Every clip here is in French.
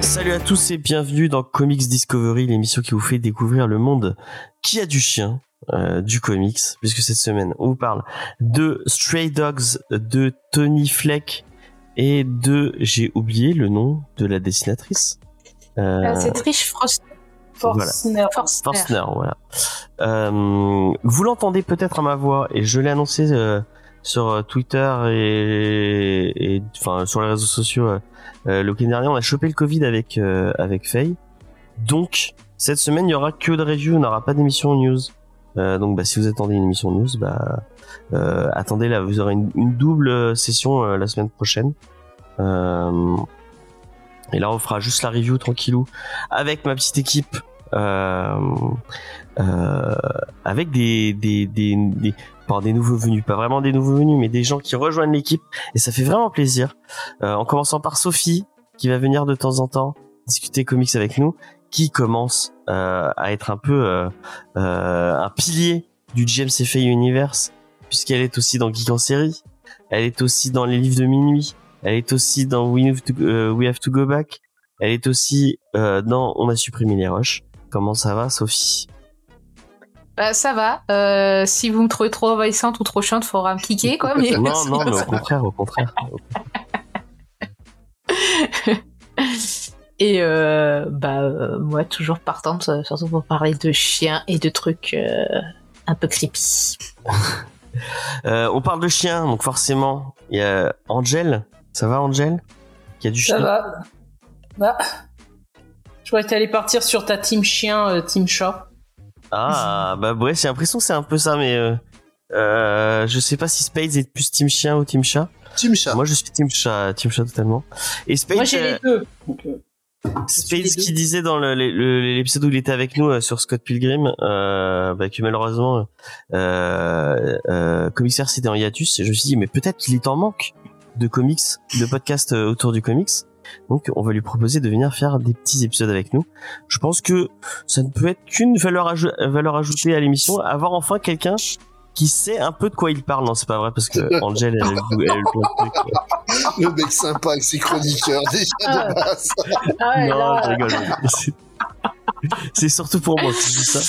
Salut à tous et bienvenue dans Comics Discovery, l'émission qui vous fait découvrir le monde qui a du chien, euh, du comics, puisque cette semaine on vous parle de Stray Dogs, de Tony Fleck et de, j'ai oublié le nom de la dessinatrice. Euh, Euh, c'est Trish Frost. Forstner. Forstner. Forstner, voilà. Euh, vous l'entendez peut-être à ma voix et je l'ai annoncé euh, sur euh, Twitter et, et enfin sur les réseaux sociaux euh, euh, le week-end dernier. On a chopé le Covid avec euh, avec Faye. Donc cette semaine il y aura que de review, on n'aura pas d'émission news. Euh, donc bah, si vous attendez une émission news, bah euh, attendez là, vous aurez une, une double session euh, la semaine prochaine. Euh, et là on fera juste la review tranquillou avec ma petite équipe euh, euh, avec des des des, des pas des nouveaux venus, pas vraiment des nouveaux venus, mais des gens qui rejoignent l'équipe et ça fait vraiment plaisir. Euh, en commençant par Sophie qui va venir de temps en temps discuter comics avec nous, qui commence euh, à être un peu euh, un pilier du James F.A. Universe puisqu'elle est aussi dans Geek en série, elle est aussi dans les livres de minuit, elle est aussi dans We Have to, euh, We Have to Go Back, elle est aussi euh, dans On a supprimé les roches. Comment ça va, Sophie? Bah, ça va. Euh, si vous me trouvez trop envahissante ou trop chiante, faudra me cliquer, quoi. Mais Non, non, mais au contraire, au contraire. Et euh, bah, euh, moi, toujours partante, euh, surtout pour parler de chiens et de trucs euh, un peu creepy. Euh, on parle de chiens, donc forcément, il y a Angel. Ça va, Angel Qui a du Ça chien? va. Bah. Je croyais que t'allais partir sur ta team chien, euh, team chat. Ah, bah ouais, j'ai l'impression que c'est un peu ça, mais euh, euh, je sais pas si Spades est plus team chien ou team chat. Team chat. Moi, je suis team chat, team chat totalement. Et Spades, Moi j'ai les deux. Donc, euh, Spades les deux. qui disait dans le- le- le- l'épisode où il était avec nous euh, sur Scott Pilgrim euh, bah, que malheureusement euh, euh, Commissaire c'était en hiatus et je me suis dit mais peut-être qu'il est en manque de comics de podcasts euh, autour du comics. Donc on va lui proposer de venir faire des petits épisodes avec nous. Je pense que ça ne peut être qu'une valeur, aj- valeur ajoutée à l'émission. Avoir enfin quelqu'un qui sait un peu de quoi il parle. Non c'est pas vrai parce que Angel elle, elle, elle, elle- elle- Le mec sympa avec ses chroniqueurs, déjà de base. Ah ouais, non, là, je rigole. C'est- surtout pour moi que je dis ça.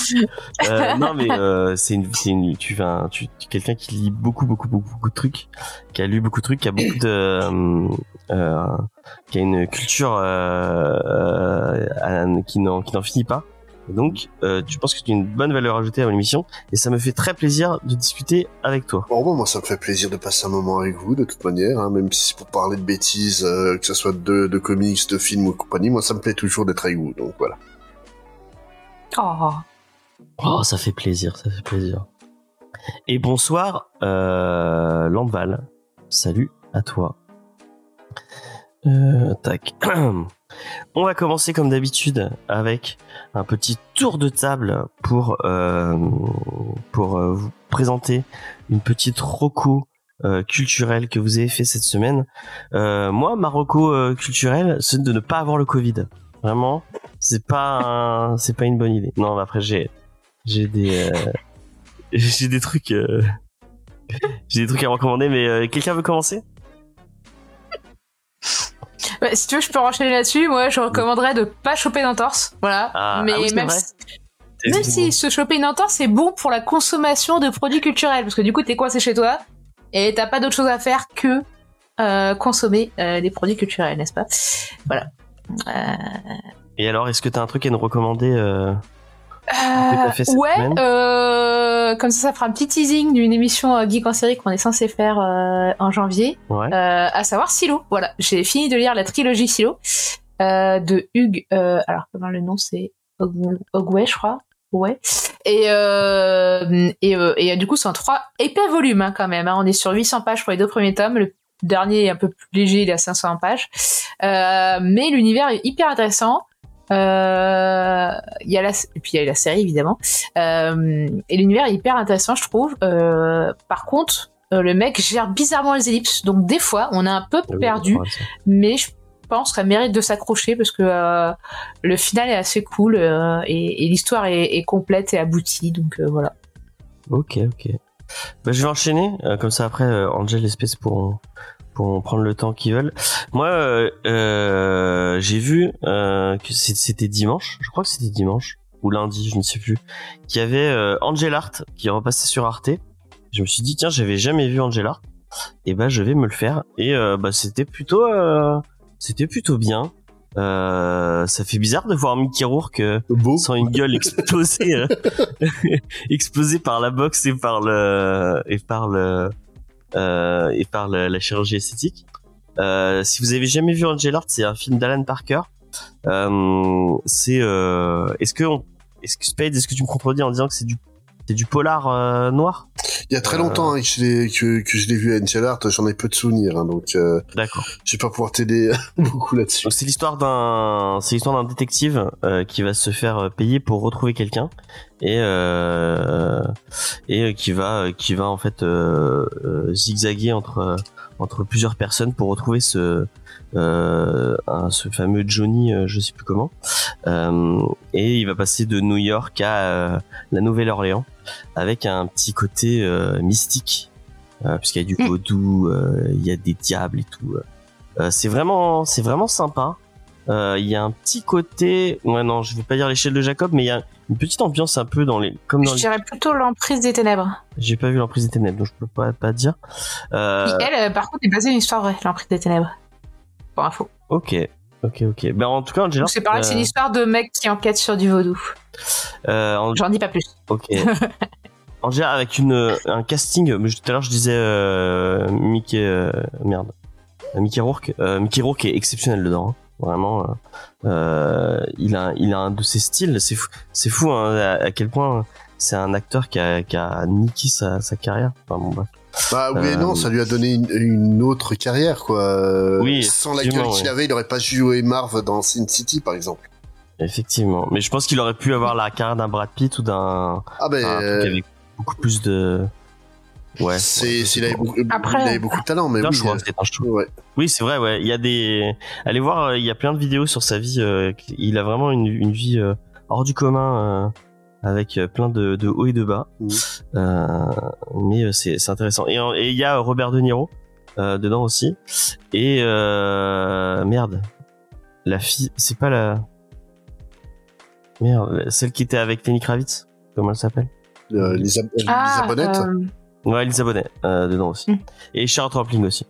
Euh, non, mais euh, c'est une, c'est une, tu vas, tu, tu quelqu'un qui lit beaucoup, beaucoup, beaucoup, beaucoup de trucs, qui a lu beaucoup de trucs, qui a beaucoup de, euh, euh, qui a une culture euh, euh, qui n'en, qui n'en finit pas. Et donc, tu penses que tu as une bonne valeur ajoutée à l'émission, et ça me fait très plaisir de discuter avec toi. Bon, bon, moi, ça me fait plaisir de passer un moment avec vous, de toute manière, hein, même si c'est pour parler de bêtises, que ce soit de, de comics, de films ou compagnie, moi, ça me plaît toujours d'être avec vous, donc voilà. Oh. Oh, ça fait plaisir, ça fait plaisir. Et bonsoir, euh. Salut à toi. Euh, tac. On va commencer comme d'habitude avec un petit tour de table pour euh, euh, vous présenter une petite roco culturelle que vous avez fait cette semaine. Moi, ma roco culturelle, c'est de ne pas avoir le Covid. Vraiment, c'est pas un- c'est pas une bonne idée. Non, mais après j'ai j'ai des euh, j'ai des trucs euh, j'ai des trucs à recommander mais euh, quelqu'un veut commencer? Bah, si tu veux, je peux enchaîner là-dessus. Moi, je recommanderais de pas choper d'entorse. Voilà. Ah, mais ah oui, c'est même, si, même si se choper une entorse, c'est bon pour la consommation de produits culturels. Parce que du coup, t'es coincé chez toi et t'as pas d'autre chose à faire que euh, consommer euh, des produits culturels, n'est-ce pas? Voilà. Euh, et alors est-ce que t'as un truc à nous recommander euh, cette ouais, euh, comme ça, ça fera un petit teasing d'une émission euh, Geek en série qu'on est censé faire euh, en janvier, euh, à savoir Silo. Voilà, j'ai fini de lire la trilogie Silo euh, de Hugues. euh, alors comment le nom c'est Og- Ogway, je crois. Ouais. Et euh, et, euh, et euh, du coup, c'est en trois épais volumes hein, quand même. hein. On est sur 800 pages pour les deux premiers tomes. Le dernier est un peu plus léger, il est à 500 pages. Euh, mais l'univers est hyper intéressant. Euh, il y a la, et puis il y a la série évidemment. Euh, et l'univers est hyper intéressant, je trouve. Par contre, le mec gère bizarrement les ellipses, donc des fois on est un peu Ah oui, perdu. Mais je- pense qu'elle mérite de s'accrocher parce que le final est assez cool et, et l'histoire est, est complète et aboutie. Donc voilà. Ok, ok. Bah, je vais enchaîner, euh, comme ça après, euh, Angel et Space pourront, pourront prendre le temps qu'ils veulent. Moi, euh, j'ai vu que c'était dimanche, je crois que c'était dimanche, ou lundi, je ne sais plus, qu'il y avait euh, Angel Art qui repassait sur Arte. Je me suis dit, tiens, j'avais jamais vu Angel Art, et bah je vais me le faire. Et bah c'était plutôt, c'était plutôt bien. Euh, ça fait bizarre de voir Mickey Rourke euh, sans une gueule explosée euh, explosée par la boxe et par le et par le euh, et par le- la chirurgie esthétique. Euh, si vous avez jamais vu Angel Art c'est un film d'Alan Parker. Euh, c'est euh, est-ce que on, est-ce que Spade est-ce que tu me contredis en disant que c'est du c'est du polar euh, noir? Il y a très Euh. longtemps hein, que je l'ai que, que je l'ai vu à Angel Art, j'en ai peu de souvenirs, hein, donc euh, d'accord je vais pas pouvoir t'aider beaucoup là-dessus. C'est l'histoire d'un c'est l'histoire d'un détective euh, qui va se faire payer pour retrouver quelqu'un et euh, et qui va qui va en fait zigzaguer entre entre plusieurs personnes pour retrouver ce euh, ce fameux Johnny euh, je sais plus comment Euh, et il va passer de New York à la Nouvelle-Orléans avec un petit côté mystique puisqu'il y a du Mm. vaudou il y a des diables et tout c'est vraiment, c'est vraiment sympa. Il y a un petit côté, ouais non, je vais pas dire l'échelle de Jacob, mais il y a une petite ambiance un peu dans les, comme dans Je les... dirais plutôt l'emprise des ténèbres. J'ai pas vu l'emprise des ténèbres, donc je peux pas pas dire. Euh, elle, par contre, est basée sur une histoire vraie, l'emprise des ténèbres. Pour info. ok, ok, ok. Ben en tout cas, Angela. C'est pareil, c'est une histoire de mec qui enquête sur du vaudou. euh, J'en dis pas plus. ok. Angela avec une un casting, tout à l'heure je disais euh, Mickey, euh, merde, Euh, Mickey Rourke. Euh, Mickey Rourke est exceptionnel dedans. hein. Vraiment, euh, euh, il a il a un de ses styles. C'est fou, c'est fou hein, à, à quel point c'est un acteur qui a, qui a niqué sa, sa carrière. Enfin, bon, bref. Bah oui et Euh, non, ça lui a donné une, une autre carrière quoi. Euh, Oui, Sans la gueule effectivement, qu'il ouais. avait, il aurait pas joué Marv dans Sin City par exemple. Effectivement. Mais je pense qu'il aurait pu avoir la carrière d'un Brad Pitt ou d'un Ah ben, truc euh, avec beaucoup plus de. Ouais. c'est, ouais, sais avait beaucoup, Après- il avait beaucoup de talent, mais oui. choix, euh, ouais. Oui, c'est vrai, ouais. Il y a des. Allez voir, euh, il y a plein de vidéos sur sa vie. euh, il a vraiment une, une vie euh, hors du commun, euh, avec euh, plein de, de hauts et de bas. Mhm. Euh, mais euh, c'est c'est intéressant. Et il y a Robert De Niro euh, dedans aussi. Et euh, merde, la fille, c'est pas la. Merde, celle qui était avec Lenny Kravitz. Comment elle s'appelle? Euh, Lisa, Lisa Bonet. euh, Ouais, Elisa Bonet euh, dedans aussi. Mm. Et Charlotte Rampling aussi.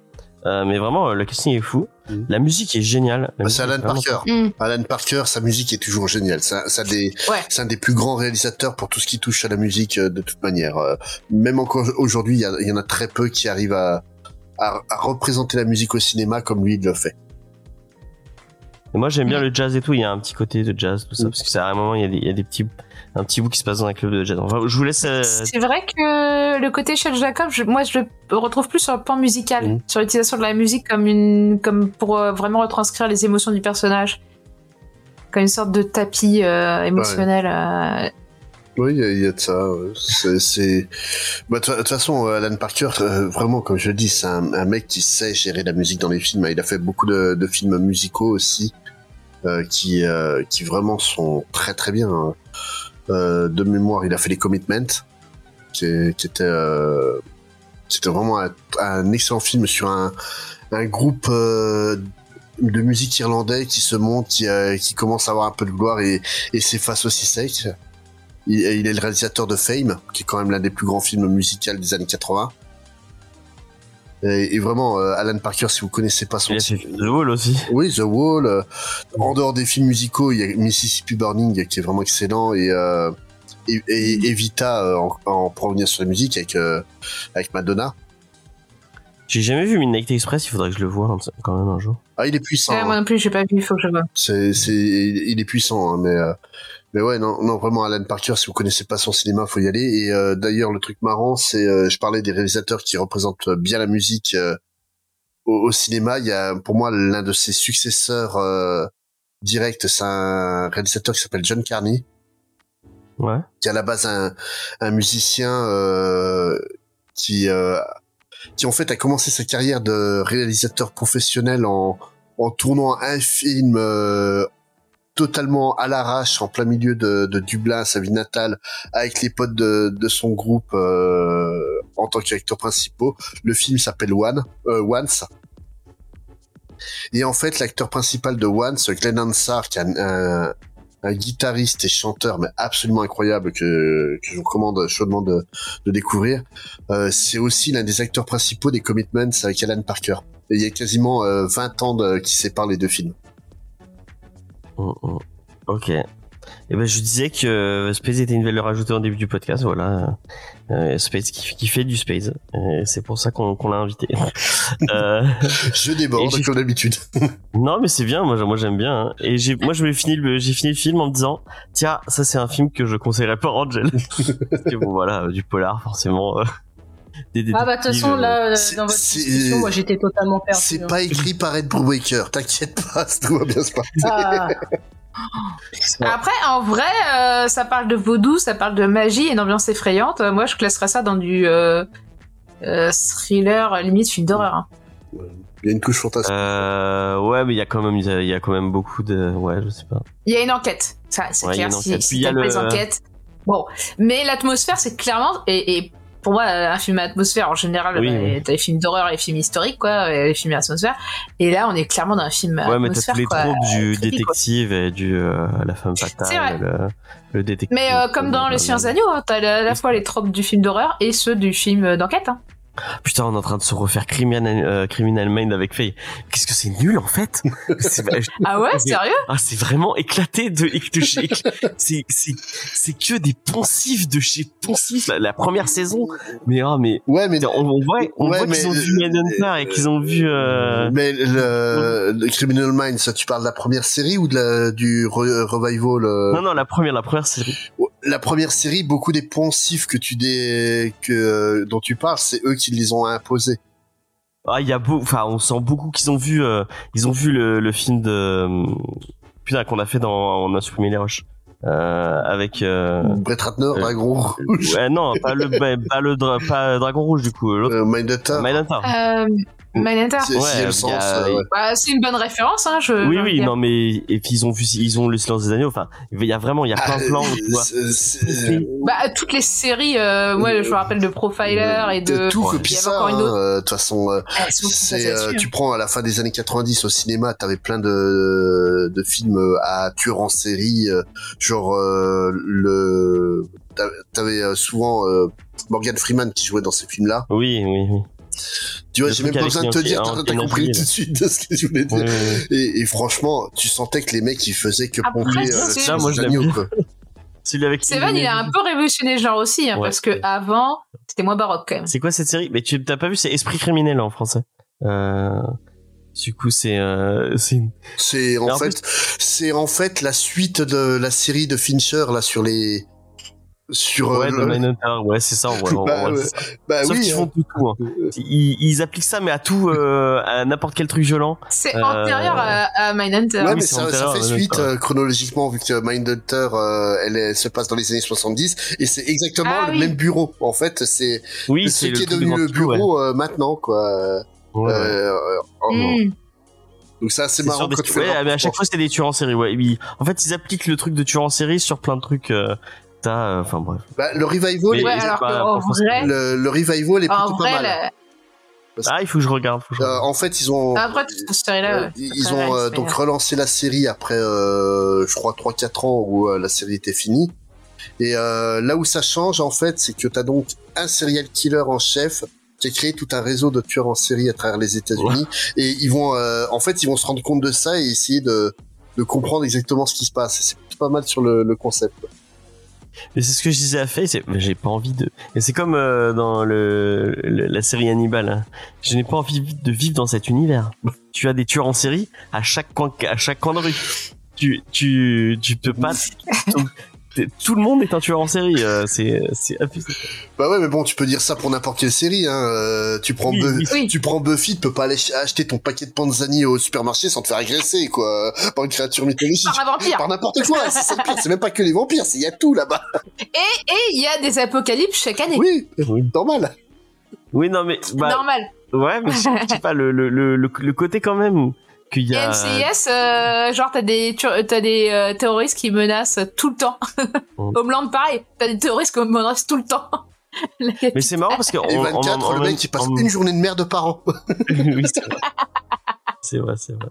Euh, mais vraiment, le casting est fou. Mm. La musique est géniale. Bah, c'est est Alan Parker. hmm, Alan Parker, sa musique est toujours géniale. C'est un, des, Ouais. c'est un des plus grands réalisateurs pour tout ce qui touche à la musique euh, de toute manière. Euh, Même encore aujourd'hui, il y, en a très peu qui arrivent à, à, à représenter la musique au cinéma comme lui il le fait. Et moi, j'aime bien le jazz et tout. Il y a un petit côté de jazz, tout ça, Mm. parce que c'est à un moment, il y a des, il y a des petits, un petit bout qui se passe dans un club de jazz. Enfin, je vous laisse. euh, C'est vrai que le côté Shell Jacob, je- moi je le retrouve plus sur le plan musical, Mhm. sur l'utilisation de la musique comme une, comme pour euh, vraiment retranscrire les émotions du personnage, comme une sorte de tapis euh, émotionnel. euh. Oui, il y, a- il y a de ça. ouais. C'est. Bah, de toute façon, Alan Parker, euh, vraiment, comme je le dis, c'est un, un mec qui sait gérer la musique dans les films. Il a fait beaucoup de, de films musicaux aussi, euh, qui, euh, qui vraiment sont très très bien. hein. Euh, de mémoire, il a fait les Commitments, qui, était, euh, c'était vraiment un, excellent film sur un, un groupe euh, de musique irlandais qui se monte, qui, euh, commence à avoir un peu de gloire et, et s'efface aussi sec. Il, il est le réalisateur de Fame, qui est quand même l'un des plus grands films musicaux des années 80. Et, et vraiment, euh, Alan Parker, si vous connaissez pas son Il a fait style- The Wall aussi. oui, The Wall. euh, en dehors des films musicaux, il y a Mississippi Burning qui est vraiment excellent et euh, et, et- Evita euh, en, en pour revenir sur la musique avec euh, avec Madonna. J'ai jamais vu Midnight Express. Il faudrait que je le voie hein, quand même un jour. Ah, il est puissant. Ouais, hein. moi non plus, j'ai pas vu, il faut que je vois. C'est c'est il est puissant, hein, mais euh, mais ouais, non, non, vraiment Alan Parker. Si vous connaissez pas son cinéma, faut y aller. Et euh, d'ailleurs, le truc marrant, c'est euh, je parlais des réalisateurs qui représentent bien la musique euh, au, au cinéma. Il y a pour moi l'un de ses successeurs euh, directs, c'est un réalisateur qui s'appelle John Carney. Ouais. qui est à la base un, un musicien euh, qui euh, qui en fait a commencé sa carrière de réalisateur professionnel en en tournant un film euh, totalement à l'arrache en plein milieu de, de, Dublin, sa vie natale, avec les potes de, de son groupe euh, en tant qu'acteurs principaux. Le film s'appelle One, euh, Once. Et en fait, l'acteur principal de Once, Glenn Hansard, qui est un, un, guitariste et chanteur mais absolument incroyable que, que je vous recommande chaudement de, de découvrir, euh, c'est aussi l'un des acteurs principaux des Commitments avec Alan Parker. Il y a quasiment euh, 20 ans de, qui séparent les deux films. Mm, mm. Ok. Et ben je disais que euh, Space était une valeur ajoutée en début du podcast, voilà. Euh, Space qui, qui, fait du Space. C'est pour ça qu'on l'a invité. euh, je déborde comme d'habitude. non mais c'est bien, moi, moi j'aime bien. Hein. Et moi j'ai fini le fini le film en me disant tiens ça c'est un film que je conseillerais pas à Angel. Parce que bon voilà du polar forcément. Euh, des, des, ah bah de toute façon là dans votre discussion moi j'étais totalement perdu. C'est hein. pas écrit par Ed Brubaker, t'inquiète pas, tout va bien se passer. Ah. Après, en vrai, euh, ça parle de vaudou, ça parle de magie et une ambiance effrayante. Moi, je classerais ça dans du euh, euh, thriller, limite film d'horreur. Hein. Il y a une couche fantastique. ouais, mais il y a quand même, il y a quand même beaucoup de, ouais, je sais pas. Il y a une enquête, ça, c'est clair. Si, si y a le... enquêtes, bon, mais l'atmosphère, c'est clairement et, et pour moi, un film atmosphère, en général, oui, bah, t'as les films d'horreur, les films historiques, quoi, les films atmosphère. Et là, on est clairement dans un film ouais, mais t'as tous les tropes du détective et du euh, la femme fatale, le, le, détective. Mais euh, comme dans Le Science Agneau, hein, t'as à la fois les tropes du film d'horreur et ceux du film d'enquête. Hein. Putain, on est en train de se refaire Criminal, euh, Criminal Mind avec Faye. Qu'est-ce que c'est nul en fait Ah ouais, sérieux Ah, c'est vraiment éclaté de, de chez. c'est c'est c'est que des poncifs de chez poncifs. La, la première saison. Mais ah, mais ouais, mais on, on voit, on ouais, voit qu'ils ont vu Manhunter et qu'ils ont vu. Euh... Mais le, le, Criminal Mind, ça, tu parles de la première série ou de la du revival euh... Non, non, la première, la première série la première série, beaucoup des poncifs que tu dé... que dont tu parles, c'est eux qui les ont imposés. Ah, il y a beau, enfin, on sent beaucoup qu'ils ont vu, euh, ils ont vu le, le film de, euh, putain, qu'on a fait dans, on a supprimé les roches. Euh, avec euh, Brett Ratner, Dragon Rouge. Ouais, non, pas le, pas le, pas Dragon Rouge du coup. Euh, Mindhunter. Mindhunter. Mindhunter. Ouais, c'est euh, bah, une bonne référence, hein. Je, oui, oui, non, mais et puis ils ont vu, ils ont le silence des agneaux. Enfin, il y a vraiment, il y a plein de plans. Ah, tu vois. Bah, toutes les séries. Euh, moi, je me rappelle de Profiler et de. Tout copie ça. Hein, de toute façon, euh, c'est, tu prends à la fin des années 90 au cinéma, t'avais plein de de films à tueurs en série, genre le. T'avais souvent Morgan Freeman qui jouait dans ces films-là. Oui, oui, oui. Tu vois, j'ai même pas besoin de te dire, t'as compris tout de suite de ce que je voulais dire. Et, et, franchement, tu sentais que les mecs, ils faisaient que pomper euh, ça, moi, je Seven, il a un peu révolutionné le genre aussi, hein, parce que avant, c'était moins baroque quand même. C'est quoi cette série? Mais tu t'as pas vu, c'est Esprit criminel en français. Euh... Du coup, c'est euh, c'est c'est en, en, fait, c'est en fait la suite de la série de Fincher là sur les sur ouais, euh, le... ouais c'est ça, ouais, bah, ouais, bah, Sauf oui, qu'ils hein. font tout, tout hein. ils, ils, appliquent ça mais à tout euh, à n'importe quel truc violent. C'est euh... antérieur à, à Mindhunter. Ouais oui, mais ça, ça, fait suite euh, chronologiquement vu que Mindhunter euh, elle, elle, se passe dans les années 70 et c'est exactement ah, le oui. même bureau en fait. C'est oui, ce c'est qui le est devenu le bureau euh, maintenant quoi. Ouais, oh, mm. donc ça c'est marrant quand tu fais ouais, mais à chaque fois c'était des tueurs en série ouais. Ils... en fait ils appliquent le truc de tueur en série sur plein de trucs euh, enfin bref. Bah, le revival, ouais, est, alors pas, en vrai, le, le, revival est plutôt vrai, pas mal. Ah, il faut que je regarde. Que je regarde. Euh, en fait, ils ont. Après, cette série-là. Euh, ils ont euh, donc relancé la série après, euh, je crois, 3-4 ans où la série était finie. Et là où ça change, en fait, c'est que t'as donc un serial killer en chef qui a créé tout un réseau de tueurs en série à travers les États-Unis. Ouais. Et ils vont, en fait, ils vont se rendre compte de ça et essayer de, de comprendre exactement ce qui se passe. C'est pas mal sur le, le concept. Mais c'est ce que je disais à Faye, c'est j'ai pas envie de. Et c'est comme euh, dans le, le, la série Hannibal. Hein. Je n'ai pas envie de vivre dans cet univers. tu as des tueurs en série à chaque coin, à chaque coin de rue. Tu tu tu peux pas. Tout le monde est un tueur en série. Euh, c'est abusé. Bah ouais, mais bon, tu peux dire ça pour n'importe quelle série. Hein. Euh, tu prends Oui, Buffy, oui. tu prends Buffy, tu peux pas aller ch- acheter ton paquet de panzani au supermarché sans te faire agresser, quoi, par une créature mythologique. Par un vampire. Par n'importe quoi. c'est pire. Même pas que les vampires, c'est il y a tout là-bas. Et et il y a des apocalypses chaque année. Oui, Oui. normal. Oui, non mais bah, Normal. ouais, mais je sais pas le le le le, le côté quand même. Qu'il y a. Euh, genre t'as des tu- t'as des euh, terroristes qui menacent tout le temps. Mm. Homeland pareil, t'as des terroristes qui menacent tout le temps. Mais c'est marrant parce que on- 24, on- le mec qui passe on- une journée de merde par an. oui, c'est vrai. C'est vrai, c'est vrai.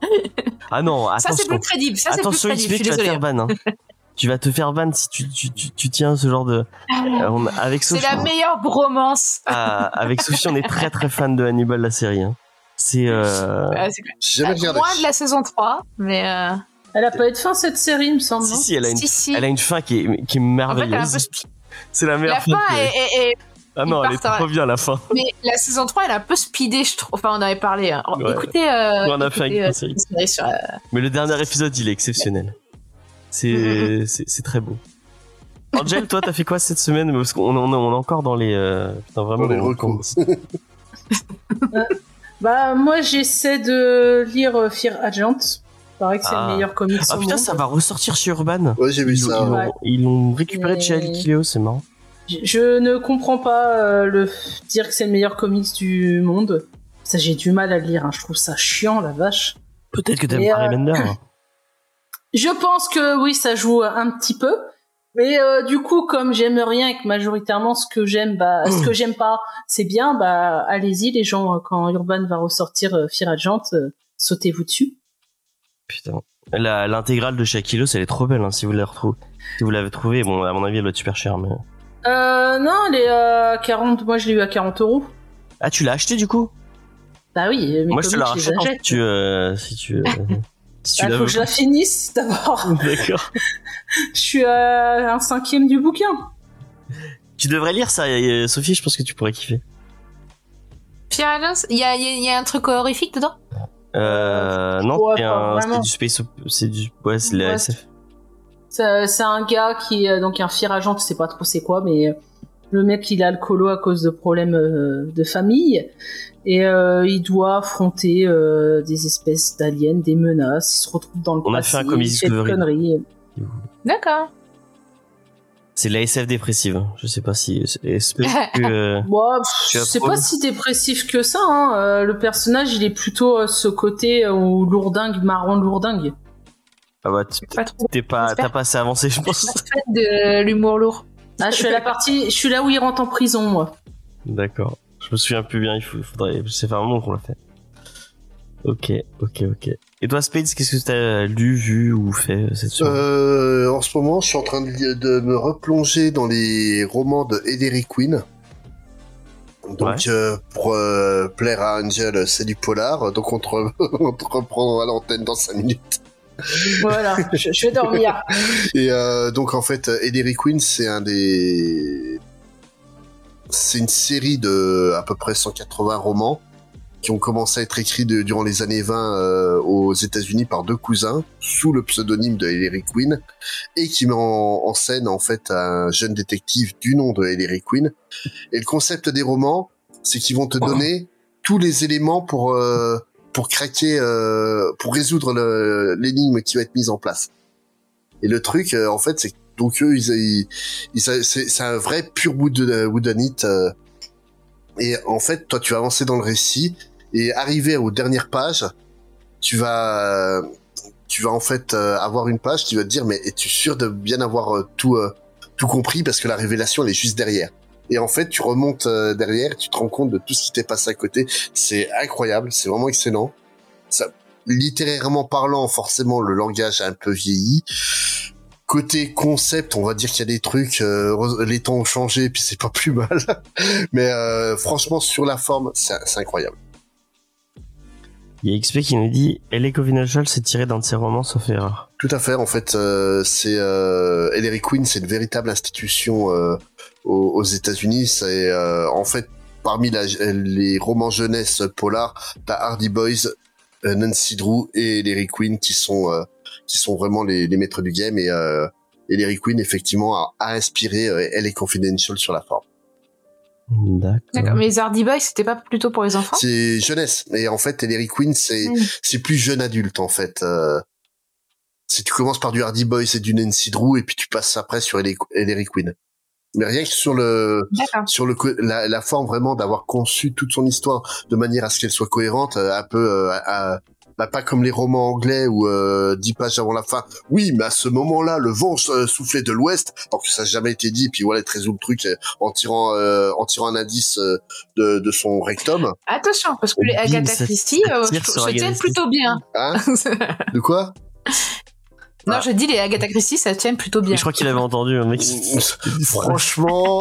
Ah non, Ça c'est attention. plus crédible, ça c'est plus Attention, crédible, je XP, suis tu vas te désolée. faire ban. Hein. tu vas te faire ban si tu, tu, tu, tu tiens ce genre de. Euh, avec C'est la meilleure bromance. ah, avec Sophie, on est très très fan de Hannibal la série. Hein. C'est. Euh... Ouais, c'est. Moins de la saison 3, mais euh, Elle a pas eu de fin cette série, il me semble. Si si, elle a une, si si. elle a une fin qui est, qui est En fait, elle est un peu merveilleuse. spi- C'est la meilleure La fin que- est, est- est- Ah non, elle est trop bien la fin. mais la saison 3 elle est un peu speedée, je trouve. Enfin, on en avait parlé. hein. Ouais. Écoutez, euh, on a fait écoutez, avec euh, la série. une série sur, euh, Mais le dernier épisode, il est exceptionnel. C'est Mhm. c'est c'est très beau. Angel, toi, t'as fait quoi cette semaine? Parce qu'on on, on est encore dans les. Euh... putain, vraiment, Dans les recours. Bah, moi, j'essaie de lire euh, Fear Agent. Paraît que c'est Ah. le meilleur comics Ah au putain, monde. ça va ressortir chez Urban. Ouais, j'ai vu Ils ça. ouais. ils l'ont récupéré de chez Alikileo, c'est marrant. Je- Je ne comprends pas euh, le dire que c'est le meilleur comics du monde. Ça, j'ai du mal à le lire. hein. Je trouve ça chiant, la vache. Peut-être que t'aimes Harry euh, Bender. Je pense que oui, ça joue un petit peu. Mais euh, du coup, comme j'aime rien et que majoritairement ce que j'aime, bah, ce que j'aime pas, c'est bien, bah, allez-y les gens, euh, quand Urban va ressortir euh, euh, sautez-vous dessus. Putain. L'intégrale de chez Aquilos, elle est trop belle, hein, si vous la retrouvez. Si vous l'avez trouvée, bon, à mon avis, elle doit être super chère, mais. Euh, non, elle est à 40, moi je l'ai eu à 40 euros. Ah, tu l'as acheté du coup? Bah oui, Moi, je te la rachète tu. si tu. euh, si tu Bah, la faut veux. que je la finisse d'abord. D'accord. je suis à un cinquième du bouquin. Tu devrais lire ça, euh, Sophie, je pense que tu pourrais kiffer. Fear Agents, il y a, il y a- il y a un truc horrifique dedans? Euh, non, Ouais, c'est du space, op- c'est du, ouais, c'est la Ouais, SF. C'est un gars qui est donc un Fear Agent, je sais pas trop c'est quoi, mais euh, le mec il a le colo à cause de problèmes euh, de famille et euh, il doit affronter euh, des espèces d'aliens, des menaces. Il se retrouve dans le On a fait un Comic Discovery. conneries. D'accord. C'est de la SF dépressive. Je sais pas si, que, euh, c'est approuves pas si dépressif que ça. Hein. Euh, le personnage, il est plutôt euh, ce côté euh, lourdingue, marron lourdingue. ah bah, Pas t'es pas, t'as pas assez avancé, je pense. de l'humour lourd. Ah, je suis à la partie, je suis là où il rentre en prison, moi. D'accord. Je me souviens plus bien, il faudrait, c'est un moment qu'on l'a fait. Ok, ok, ok. Et toi, Spades, qu'est-ce que t'as lu, vu ou fait euh, cette semaine Euh, en ce moment, je suis en train de, de me replonger dans les romans de Hilary Quinn. Donc, Ouais. euh, pour euh, plaire à Angel, c'est du polar. Donc, on te, re- on te reprend à l'antenne dans 5 minutes. Voilà, je, vais dormir. Et euh, donc, en fait, Hilary Quinn, c'est un des. C'est une série de à peu près 180 romans qui ont commencé à être écrits durant les années 20 euh, aux États-Unis par deux cousins sous le pseudonyme de Hilary Quinn et qui met en, scène en fait un jeune détective du nom de Hilary Quinn. Et le concept des romans, c'est qu'ils vont te donner tous les éléments pour euh, pour craquer, euh, pour résoudre l'énigme qui va être mise en place. Et le truc, euh, en fait, c'est donc eux, ils, ils, ils- c'est un vrai pur wood- euh, et en fait, toi, tu vas avancer dans le récit et arriver aux dernières pages, tu vas, tu vas en fait avoir une page qui va te dire, mais es-tu sûr de bien avoir tout, tout compris? Parce que la révélation elle est juste derrière. Et en fait, tu remontes euh, derrière, tu te rends compte de tout ce qui t'est passé à côté. C'est incroyable, c'est vraiment excellent. Ça, littérairement parlant, forcément, le langage a un peu vieilli. Côté concept, on va dire qu'il y a des trucs, euh, les temps ont changé, puis c'est pas plus mal. Mais euh, franchement, sur la forme, c'est incroyable. Il y a XP qui nous dit L.A. Confidential s'est tiré d'un de ses romans, sauf erreur. Tout à fait. En fait, euh, c'est euh, Ellery Queen, c'est une véritable institution euh, aux, aux États-Unis. C'est euh, en fait parmi la- les romans jeunesse polar, t'as Hardy Boys, euh, Nancy Drew et Ellery Queen qui sont euh, qui sont vraiment les, les maîtres du game. Et euh, Ellery Queen effectivement a, a inspiré euh, Elle est Confidential sur la forme. D'accord. Mais les Hardy Boys, c'était pas plutôt pour les enfants? C'est jeunesse. Et en fait, Ellery Queen, c'est Mm. c'est plus jeune adulte en fait. Euh, si tu commences par du Hardy Boys et du Nancy Drew et puis tu passes après sur Ellery Queen. Mais rien que sur le sur le la, la forme vraiment d'avoir conçu toute son histoire de manière à ce qu'elle soit cohérente, euh, un peu euh, à- bah, pas comme les romans anglais où euh, dix pages avant la fin. Oui, mais à ce moment-là, le vent euh, soufflait de l'ouest, alors que ça n'a jamais été dit. Puis voilà, il te résout le truc en tirant, euh, en tirant un indice euh, de, de son rectum. Attention, parce que les Agatha Christie euh, se tiennent plutôt bien. Hein De quoi? Non, Ah. je dis les Agatha Christie, ça tient plutôt bien. Je crois qu'il avait entendu un mec. Franchement,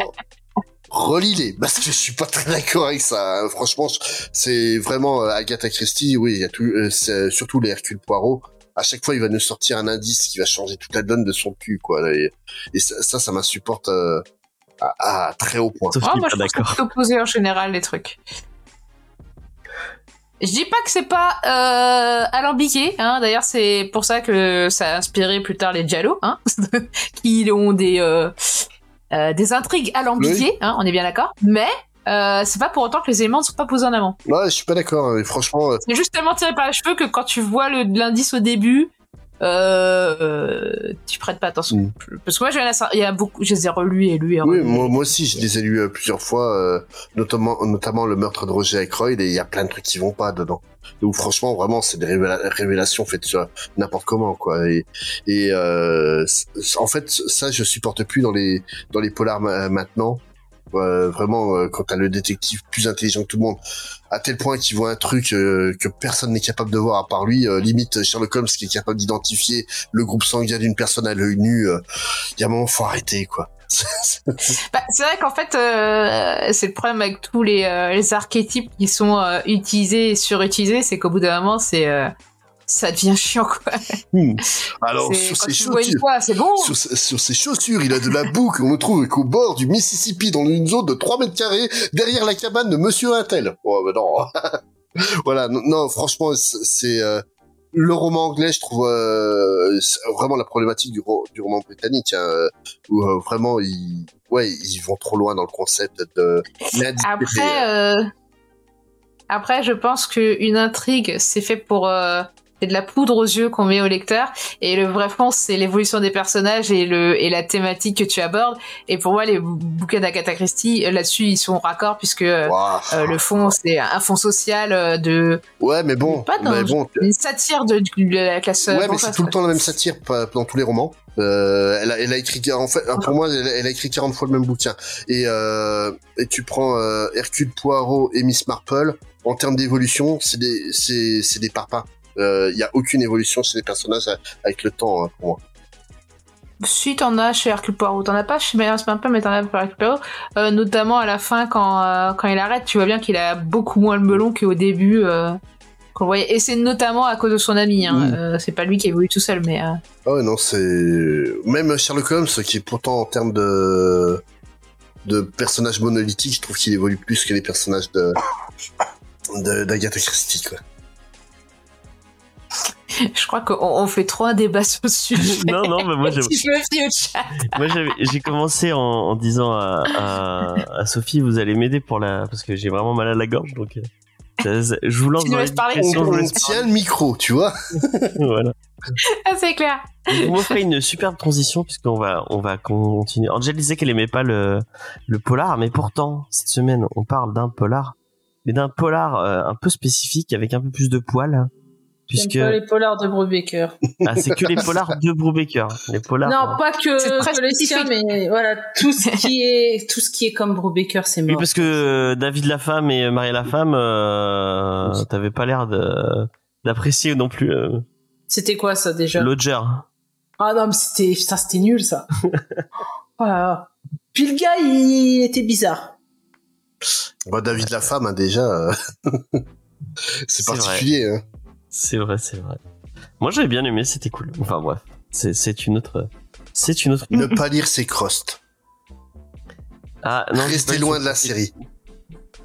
relis-les, parce que je suis pas très d'accord avec ça. hein. Franchement, c'est vraiment euh, Agatha Christie. Oui, il y a tout, euh, surtout les Hercule Poirot. À chaque fois, il va nous sortir un indice qui va changer toute la donne de son cul, quoi. Et, et ça, ça, m'insupporte euh, à, à très haut point. Ah, est moi, je trouve que c'est en général, les trucs. Je dis pas que c'est pas euh, alambiqué, hein. D'ailleurs, c'est pour ça que ça a inspiré plus tard les Giallo, hein, qui ont des euh, euh, des intrigues alambiquées, hein. On est bien d'accord. Mais euh, c'est pas pour autant que les éléments ne sont pas posés en amont. Ouais, je suis pas d'accord. hein. Franchement, euh, C'est juste tellement tiré par les cheveux que quand tu vois l'indice au début, euh, tu prêtes pas attention. Mm. Parce que moi, j'ai la- il y a beaucoup, je les ai relus et lus et oui, moi, moi aussi, je les ai lus euh, plusieurs fois, euh, notamment, notamment le meurtre de Roger Ackroyd, et il y a plein de trucs qui vont pas dedans. Où franchement, vraiment, c'est des révéla- révélations faites sur n'importe comment, quoi. Et, et euh, en fait, ça, je supporte plus dans les dans les polars ma- maintenant. Euh, vraiment, quand t'as le détective plus intelligent que tout le monde, à tel point qu'il voit un truc euh, que personne n'est capable de voir à part lui, euh, limite Sherlock Holmes qui est capable d'identifier le groupe sanguin d'une personne à l'œil nu, euh, il y a un moment, faut arrêter, quoi. Bah, c'est vrai qu'en fait, euh, c'est le problème avec tous les, euh, les archétypes qui sont euh, utilisés et surutilisés, c'est qu'au bout d'un moment, c'est euh, ça devient chiant quoi. Alors, C'est- sur ses chaussures, fois, c'est bon. sur, ses- sur ses chaussures, il a de la boue qu'on ne trouve qu'au bord du Mississippi, dans une zone de 3 mètres carrés, derrière la cabane de Monsieur Intel. Oh, mais non. voilà, non, non, franchement, c'est euh, le roman anglais, je trouve euh, vraiment la problématique du, ro- du roman britannique, hein, euh, où euh, vraiment ils, ouais, ils vont trop loin dans le concept de Après, après, je pense que une intrigue, c'est fait pour c'est de la poudre aux yeux qu'on met au lecteur, et le vrai fond, c'est l'évolution des personnages et le et la thématique que tu abordes. Et pour moi, les bou- bouquins d'Agatha Christie, euh, là-dessus, ils sont raccords puisque euh, euh, le fond, c'est un fond social de Ouais, mais bon, Pas dans- mais bon, une satire de, de la classe. Ouais, mais c'est tout le temps la même satire dans tous les romans. Euh, elle, a, elle a écrit, en fait, pour moi, elle, a- elle a écrit 40 fois le même bouquin. Et, euh, et tu prends euh, Hercule Poirot et Miss Marple, en termes d'évolution, c'est des, c'est, c'est des parpaings. Il y a aucune évolution chez les personnages avec le temps, hein, pour moi. Si t'en as chez Hercule Poirot, t'en as pas chez Meilleur Spamper, mais t'en as chez Hercule Poirot. Euh, notamment à la fin, quand, euh, quand il arrête, tu vois bien qu'il a beaucoup moins le melon qu'au début. Euh, qu'on voyait. Et c'est notamment à cause de son ami. Hein. Mm. Euh, c'est pas lui qui évolue tout seul, mais. euh, Ah ouais, non, c'est même Sherlock Holmes, qui est pourtant en termes de de personnages monolithiques, je trouve qu'il évolue plus que les personnages de de- d'Agatha Christie, quoi. je crois qu'on on fait trop un débat sur le sujet. Non, non, mais moi, j'ai- commencé en, en disant à, à, à Sophie, vous allez m'aider pour la, parce que j'ai vraiment mal à la gorge, donc euh, ça- ça- je vous lance Tu nous laisses parler On, discussion, je vous on laisse tient le micro, tu vois. Voilà. Ah, c'est clair. Vous m'offrez une superbe transition puisqu'on va, on va continuer. Angel disait qu'elle aimait pas le, le polar, mais pourtant cette semaine on parle d'un polar, mais d'un polar euh, un peu spécifique avec un peu plus de poils, hein, puisque J'aime pas les polars de Brubaker. ah, c'est que les polars de Brubaker, les polars. Non, euh, pas que, très que les siens, mais voilà, tout ce qui est, tout ce qui est comme Brubaker, c'est Oui, mort. parce que euh, David la femme et Marie la femme, euh, t'avais pas l'air d'apprécier non plus euh, C'était quoi ça déjà? Lodger. Ah non, mais c'était, ça c'était nul ça. oh là là. Puis le gars, il était bizarre. Bah, David la femme, hein, déjà, euh, c'est C'est particulier. Hein. C'est vrai, c'est vrai. Moi j'avais bien aimé, c'était cool. Enfin bref, c'est c'est une autre, c'est une autre. Ne pas lire ses crustes. Ah non, Restez loin de la série.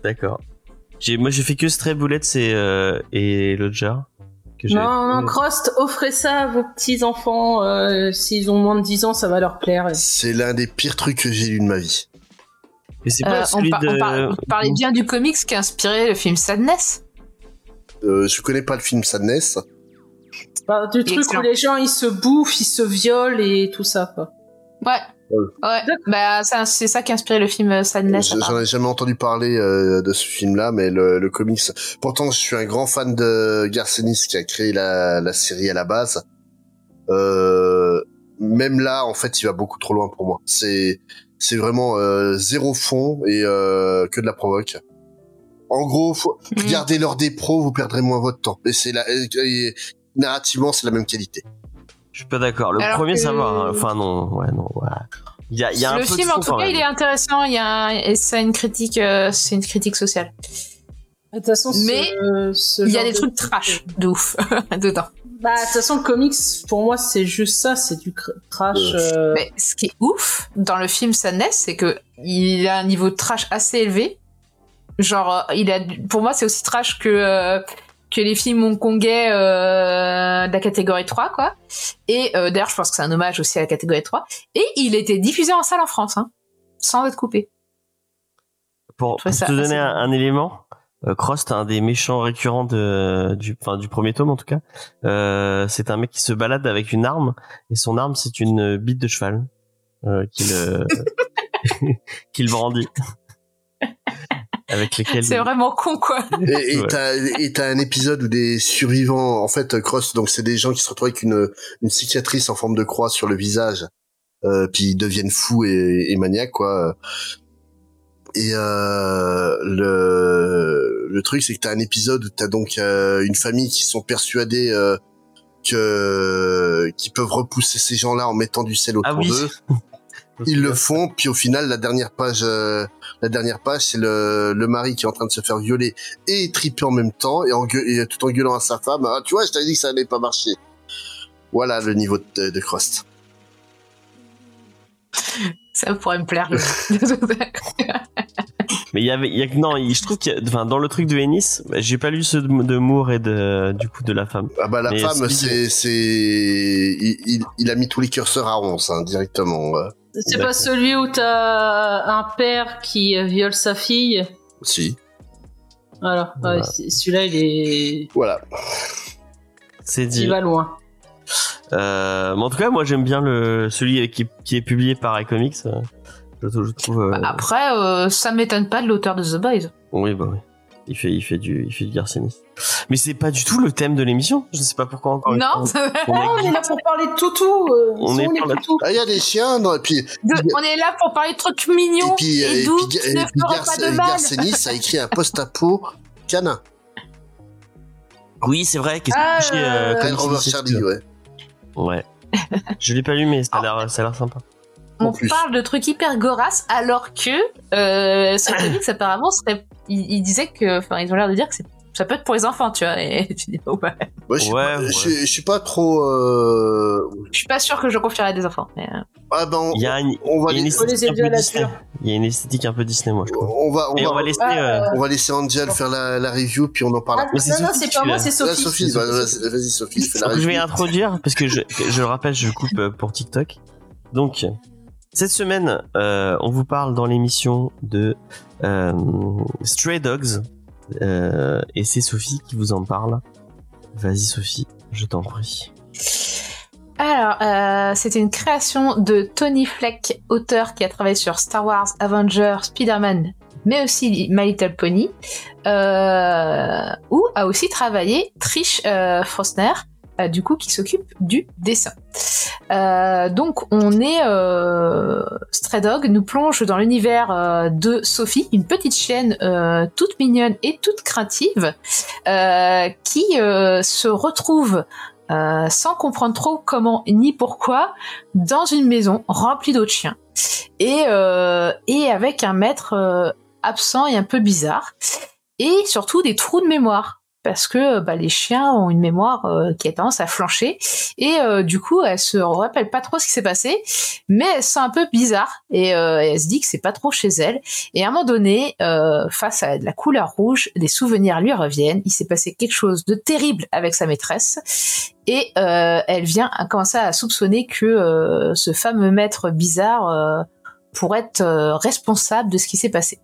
D'accord. J'ai, moi, j'ai fait que Stray Bullets et, euh, et. Que Non, non, Crost, offrez ça à vos petits enfants. euh, S'ils ont moins de 10 ans, ça va leur plaire. C'est l'un des pires trucs que j'ai lu de ma vie. Mais c'est pas Euh, on, celui par- de... on par- on parlait bien du comics qui a inspiré le film Sadness. Euh, je connais pas le film Sadness. Bah, du truc Excellent. où les gens ils se bouffent, ils se violent et tout ça quoi. Ouais. Ouais, bah c'est ça qui a inspiré le film Sadness. Je- J'en ai jamais entendu parler euh, de ce film-là, mais le, le comics. Pourtant, je suis un grand fan de Garcenis qui a créé la, la série à la base. Euh, même là, en fait, il va beaucoup trop loin pour moi. C'est c'est vraiment euh, zéro fond et euh, que de la provoque. En gros, faut, Mhm. regardez l'heure des pros, vous perdrez moins votre temps. Et c'est la et- et narrativement, c'est la même qualité. Je suis pas d'accord. Le Alors premier, que- ça va. hein. Enfin, non. Ouais, non. Ouais. Il y a, il y a un le peu film, en tout cas, même. il est intéressant. Il y a un- et c'est une critique, euh, c'est une critique sociale. De toute façon, Mais ce Il y a des de- trucs trash de ouf dedans. Bah, de toute façon, le comics, pour moi, c'est juste ça, c'est du cr- trash. euh, Mais ce qui est ouf dans le film Sadness, c'est que il a un niveau de trash assez élevé. Genre, euh, il a, pour moi, c'est aussi trash que euh, que les films hongkongais euh, de la catégorie 3, quoi. Et euh, d'ailleurs, je pense que c'est un hommage aussi à la catégorie 3. Et il était diffusé en salle en France, hein, sans être coupé. Pour, pour ça te donner un, élément, Crost, un des méchants récurrents de, du, enfin, du premier tome en tout cas, c'est un mec qui se balade avec une arme et son arme c'est une bite de cheval qu'il qu'il brandit. Avec lesquels C'est vraiment con, quoi. Et Ouais. t'as et t'as un épisode où des survivants, en fait, Cross, donc c'est des gens qui se retrouvent avec une une cicatrice en forme de croix sur le visage, euh, puis ils deviennent fous et, et maniaques quoi. Et euh, le le truc c'est que t'as un épisode où t'as donc euh, une famille qui sont persuadés euh, que qu'ils peuvent repousser ces gens-là en mettant du sel autour Ah oui. d'eux. Ils le font, puis au final, la dernière page, euh, la dernière page, c'est le, le mari qui est en train de se faire violer et triper en même temps, et, tout en gueulant à sa femme. Ah, tu vois, je t'avais dit que ça allait pas marcher. Voilà le niveau de, de. Ça pourrait me plaire. Mais il y avait, y a, non, je trouve enfin, dans le truc de Ennis, bah, j'ai pas lu ceux de, de Moore et de, du coup, de la femme. Ah bah la Mais femme, c'est- c'est, il, il, il a mis tous les curseurs à 11 hein, directement. C'est pas celui où t'as un père qui viole sa fille? Si, Voilà. Voilà. Ouais, c'est- Celui-là, il est, voilà. C'est dit. il va loin. Euh, mais en tout cas, moi j'aime bien le celui qui, qui est publié par iComics. euh, Je, je trouve. euh, Après, euh, ça m'étonne pas de l'auteur de The Boys. Oui, bah oui. Il fait, il fait du, il fait du Garcinis. Mais c'est pas du tout le thème de l'émission. Je sais pas pourquoi encore. Non, on est là pour parler de toutou. euh, On est pour Ah, il y a des chiens, non, et puis, de- on est là pour parler de trucs mignons et puis, et, et doux puis, qui et ne puis feront Gar- pas de mal. Garcenis a écrit un post-apo canin. Oui, c'est vrai. Qu'est-ce Ah, que euh, euh, initiative. Charlie, ouais. Ouais. je l'ai pas lu, mais ça a l'air, ça a l'air sympa. en On plus. parle de trucs hyper gorasses alors que euh, ce comics apparemment serait, ils, ils disaient que, enfin ils ont l'air de dire que c'est- ça peut être pour les enfants, tu vois. Et tu dis oh, ouais. Ouais, je suis Ouais, pas- ouais. je- je suis pas trop. Euh... Je suis pas sûre que je confierais des enfants. Mais, euh, Ah ben, on, Il y a une, on va il y a une les- élever à peu la Disney. dure. Il y a une esthétique un peu Disney, moi, je trouve. on va, on va, on va laisser. Ah, euh, on va laisser Angel faire la, la review, puis on en parle. Ah, Mais non, non, c'est pas moi, c'est Sophie. Bah, vas-y, Sophie, fais la Donc je vais review. introduire parce que je, je le rappelle, je coupe pour TikTok. Donc cette semaine, euh, on vous parle dans l'émission de euh, Stray Dogs euh, et c'est Sophie qui vous en parle. Vas-y Sophie, je t'en prie. Alors, euh, c'était une création de Tony Fleck, auteur qui a travaillé sur Star Wars, Avengers, Spider-Man, mais aussi My Little Pony, euh, ou a aussi travaillé Trish euh, Frostner, euh, du coup, qui s'occupe du dessin. Euh, donc, on est euh, nous plonge dans l'univers euh, de Sophie, une petite chienne toute mignonne et toute craintive, qui se retrouve sans comprendre trop comment ni pourquoi, dans une maison remplie d'autres chiens. Et, et avec un maître absent et un peu bizarre. Et surtout des trous de mémoire. Parce que bah, les chiens ont une mémoire euh, qui a tendance à flancher. Et euh, du coup, elle se rappelle pas trop ce qui s'est passé. Mais elle se sent un peu bizarre. Et euh, elle se dit que c'est pas trop chez elle. Et à un moment donné, euh, face à la couleur rouge, des souvenirs lui reviennent. Il s'est passé quelque chose de terrible avec sa maîtresse. Et euh, elle vient à commencer à soupçonner que euh, ce fameux maître bizarre euh, pourrait être euh, responsable de ce qui s'est passé.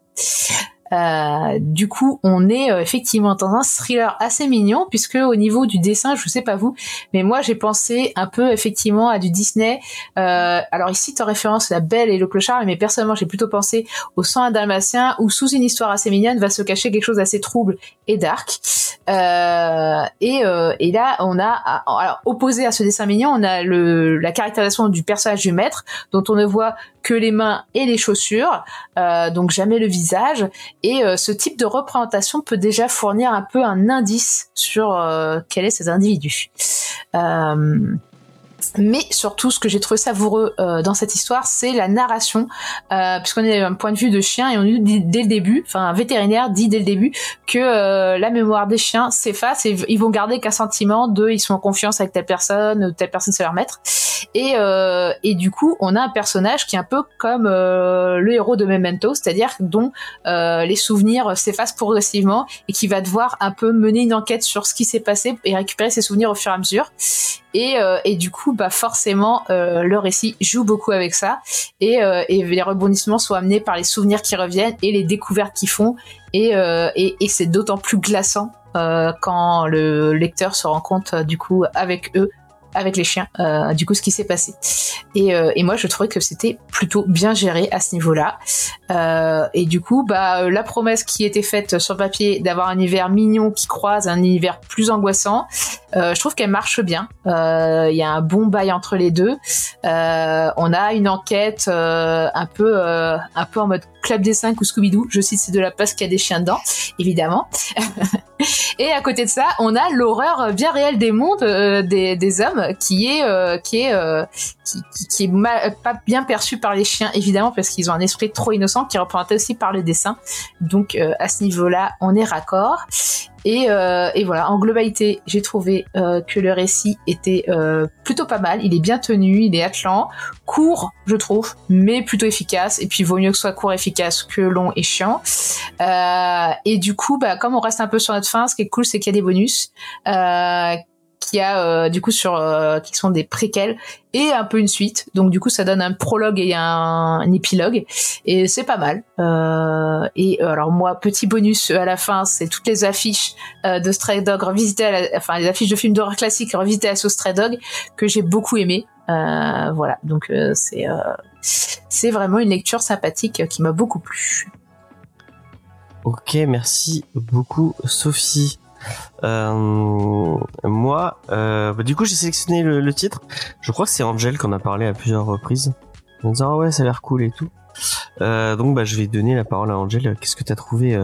Euh, du coup, on est euh, effectivement dans un thriller assez mignon, puisque au niveau du dessin, je sais pas vous, mais moi j'ai pensé un peu effectivement à du Disney. Euh, alors ici, en référence La Belle et le Clochard, mais personnellement, j'ai plutôt pensé au Sang dalmatien, où sous une histoire assez mignonne va se cacher quelque chose d'assez trouble et dark. Euh, et, euh, et là, on a, alors opposé à ce dessin mignon, on a le, la caractérisation du personnage du maître, dont on ne voit que les mains et les chaussures, euh, donc jamais le visage. Et euh, ce type de représentation peut déjà fournir un peu un indice sur euh, quel est cet individu. Mais surtout, ce que j'ai trouvé savoureux euh, dans cette histoire, c'est la narration, euh, puisqu'on est un point de vue de chien et on dit dès le début, enfin un vétérinaire dit dès le début que euh, la mémoire des chiens s'efface et ils vont garder qu'un sentiment de ils sont en confiance avec telle personne, telle personne c'est leur maître. Et, euh, et du coup, on a un personnage qui est un peu comme euh, le héros de Memento, c'est-à-dire dont euh, les souvenirs s'effacent progressivement et qui va devoir un peu mener une enquête sur ce qui s'est passé et récupérer ses souvenirs au fur et à mesure. Et, euh, et du coup, bah forcément, euh, le récit joue beaucoup avec ça, et, euh, et les rebondissements sont amenés par les souvenirs qui reviennent et les découvertes qu'ils font, et, c'est d'autant plus glaçant quand le lecteur se rend compte du coup avec eux avec les chiens, euh, du coup, ce qui s'est passé. Et, euh, et, moi, je trouvais que c'était plutôt bien géré à ce niveau-là. Euh, et du coup, bah, la promesse qui était faite sur papier d'avoir un univers mignon qui croise un univers plus angoissant, je trouve qu'elle marche bien. Il y a un bon bail entre les deux. On a une enquête un peu, un peu en mode Club des 5 ou Scooby-Doo. Je cite c'est de la parce qu'il y a des chiens dedans, évidemment. Et à côté de ça, on a l'horreur bien réelle des mondes des, des, hommes qui est euh, qui est euh, qui, qui, est mal, pas bien perçu par les chiens évidemment parce qu'ils ont un esprit trop innocent qui est représenté aussi par le dessin. Donc euh, à ce niveau-là, on est raccord. Et, euh, et, voilà, en globalité, j'ai trouvé euh, que le récit était euh, plutôt pas mal. Il est bien tenu, il est atlant, court, je trouve, mais plutôt efficace. Et puis, il vaut mieux que ce soit court, efficace que long et chiant. Et du coup, bah, comme on reste un peu sur notre fin, ce qui est cool, c'est qu'il y a des bonus qui a euh, du coup sur euh, qui sont des préquels et un peu une suite. Donc du coup ça donne un prologue et un, épilogue et c'est pas mal. Euh, et alors moi petit bonus à la fin c'est toutes les affiches de Stray Dog à la, enfin les affiches de films d'horreur classiques revisitées à ce Stray Dog que j'ai beaucoup aimé. Voilà donc c'est c'est vraiment une lecture sympathique qui m'a beaucoup plu. Ok, merci beaucoup Sophie. Euh, moi, euh, bah, du coup, j'ai sélectionné le, le, titre. Je crois que c'est Angel qu'on a parlé à plusieurs reprises. En disant, ah ouais, ça a l'air cool et tout. Euh, donc, bah, je vais donner la parole à Angel. Qu'est-ce que t'as trouvé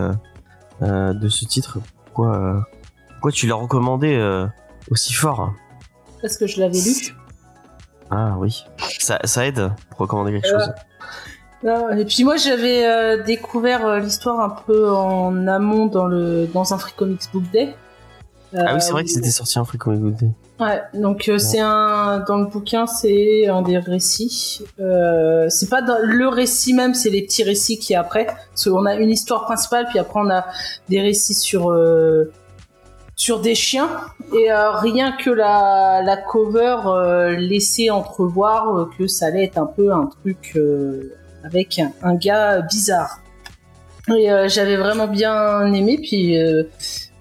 de ce titre? Pourquoi, pourquoi tu l'as recommandé aussi fort? Parce que je l'avais lu. Ah oui. Ça, ça aide pour recommander quelque chose. Et puis moi j'avais euh, découvert euh, l'histoire un peu en amont dans le dans un Free Comics Book Day. Euh, ah oui c'est vrai que c'était sorti en Free Comics Book Day. Ouais donc ouais. c'est un dans le bouquin c'est un des récits. c'est pas dans le récit même c'est les petits récits qui après parce qu'on a une histoire principale puis après on a des récits sur sur des chiens et euh, rien que la, la cover euh, laissait entrevoir euh, que ça allait être un peu un truc avec un, un, gars bizarre. Et j'avais vraiment bien aimé puis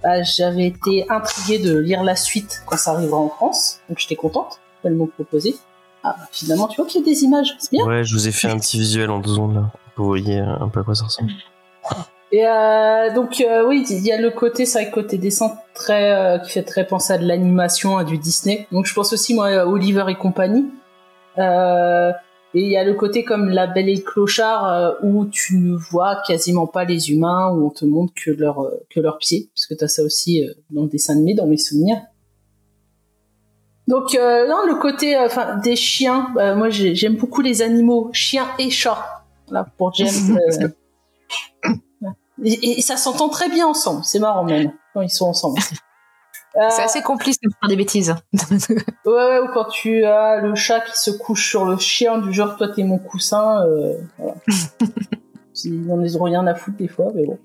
bah, j'avais été intriguée de lire la suite quand ça arrivera en France donc j'étais contente elles m'ont proposé. Ah finalement tu vois qu'il y a des images c'est bien. Ouais je vous ai fait un petit visuel en deux secondes là vous voyez un peu à quoi ça ressemble. Et euh, donc euh, oui, il y a le côté, c'est vrai, côté dessin très euh, qui fait très penser à de l'animation, à du Disney. Donc je pense aussi moi à Oliver et compagnie. Euh, et il y a le côté comme La Belle et le Clochard où tu ne vois quasiment pas les humains, où on te montre que leur que leurs pieds, parce que t'as ça aussi dans le dessin animé, dans mes souvenirs. Donc non, le côté enfin des chiens, moi j'aime beaucoup les animaux, chiens et chats. Là pour James. Et, et ça s'entend très bien ensemble. C'est marrant même quand ils sont ensemble. Euh, c'est assez complice de faire des bêtises. ouais, ouais, ou quand tu as le chat qui se couche sur le chien, du genre toi t'es mon coussin. Euh, voilà. Ils en ont rien à foutre des fois, mais bon.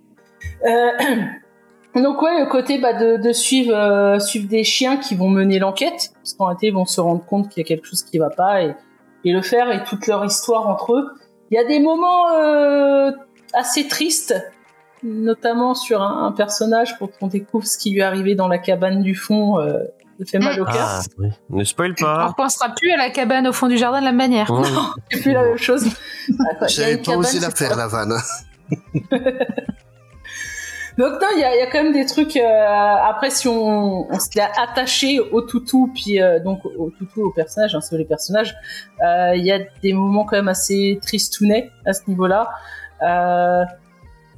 Euh, donc ouais, le côté bah, de, de suivre, euh, suivre des chiens qui vont mener l'enquête, parce qu'en réalité ils vont se rendre compte qu'il y a quelque chose qui va pas et, et le faire et toute leur histoire entre eux. Il y a des moments euh, assez tristes notamment sur un, un personnage quand on découvre ce qui lui est arrivé dans la cabane du fond. Euh, ça fait mal au cœur. Ah, oui. Ne spoil On pas. repensera plus à la cabane au fond du jardin de la même manière. Oui. C'est plus la même chose. Ah, J'avais pas osé la faire, la vanne. Donc non, il y a, il y a quand même des trucs. euh, après, si on, on s'est attaché au toutou, puis euh, donc au toutou, au personnage, hein, c'est les personnages, euh, il y a des moments quand même assez tristounets à ce niveau-là. Euh,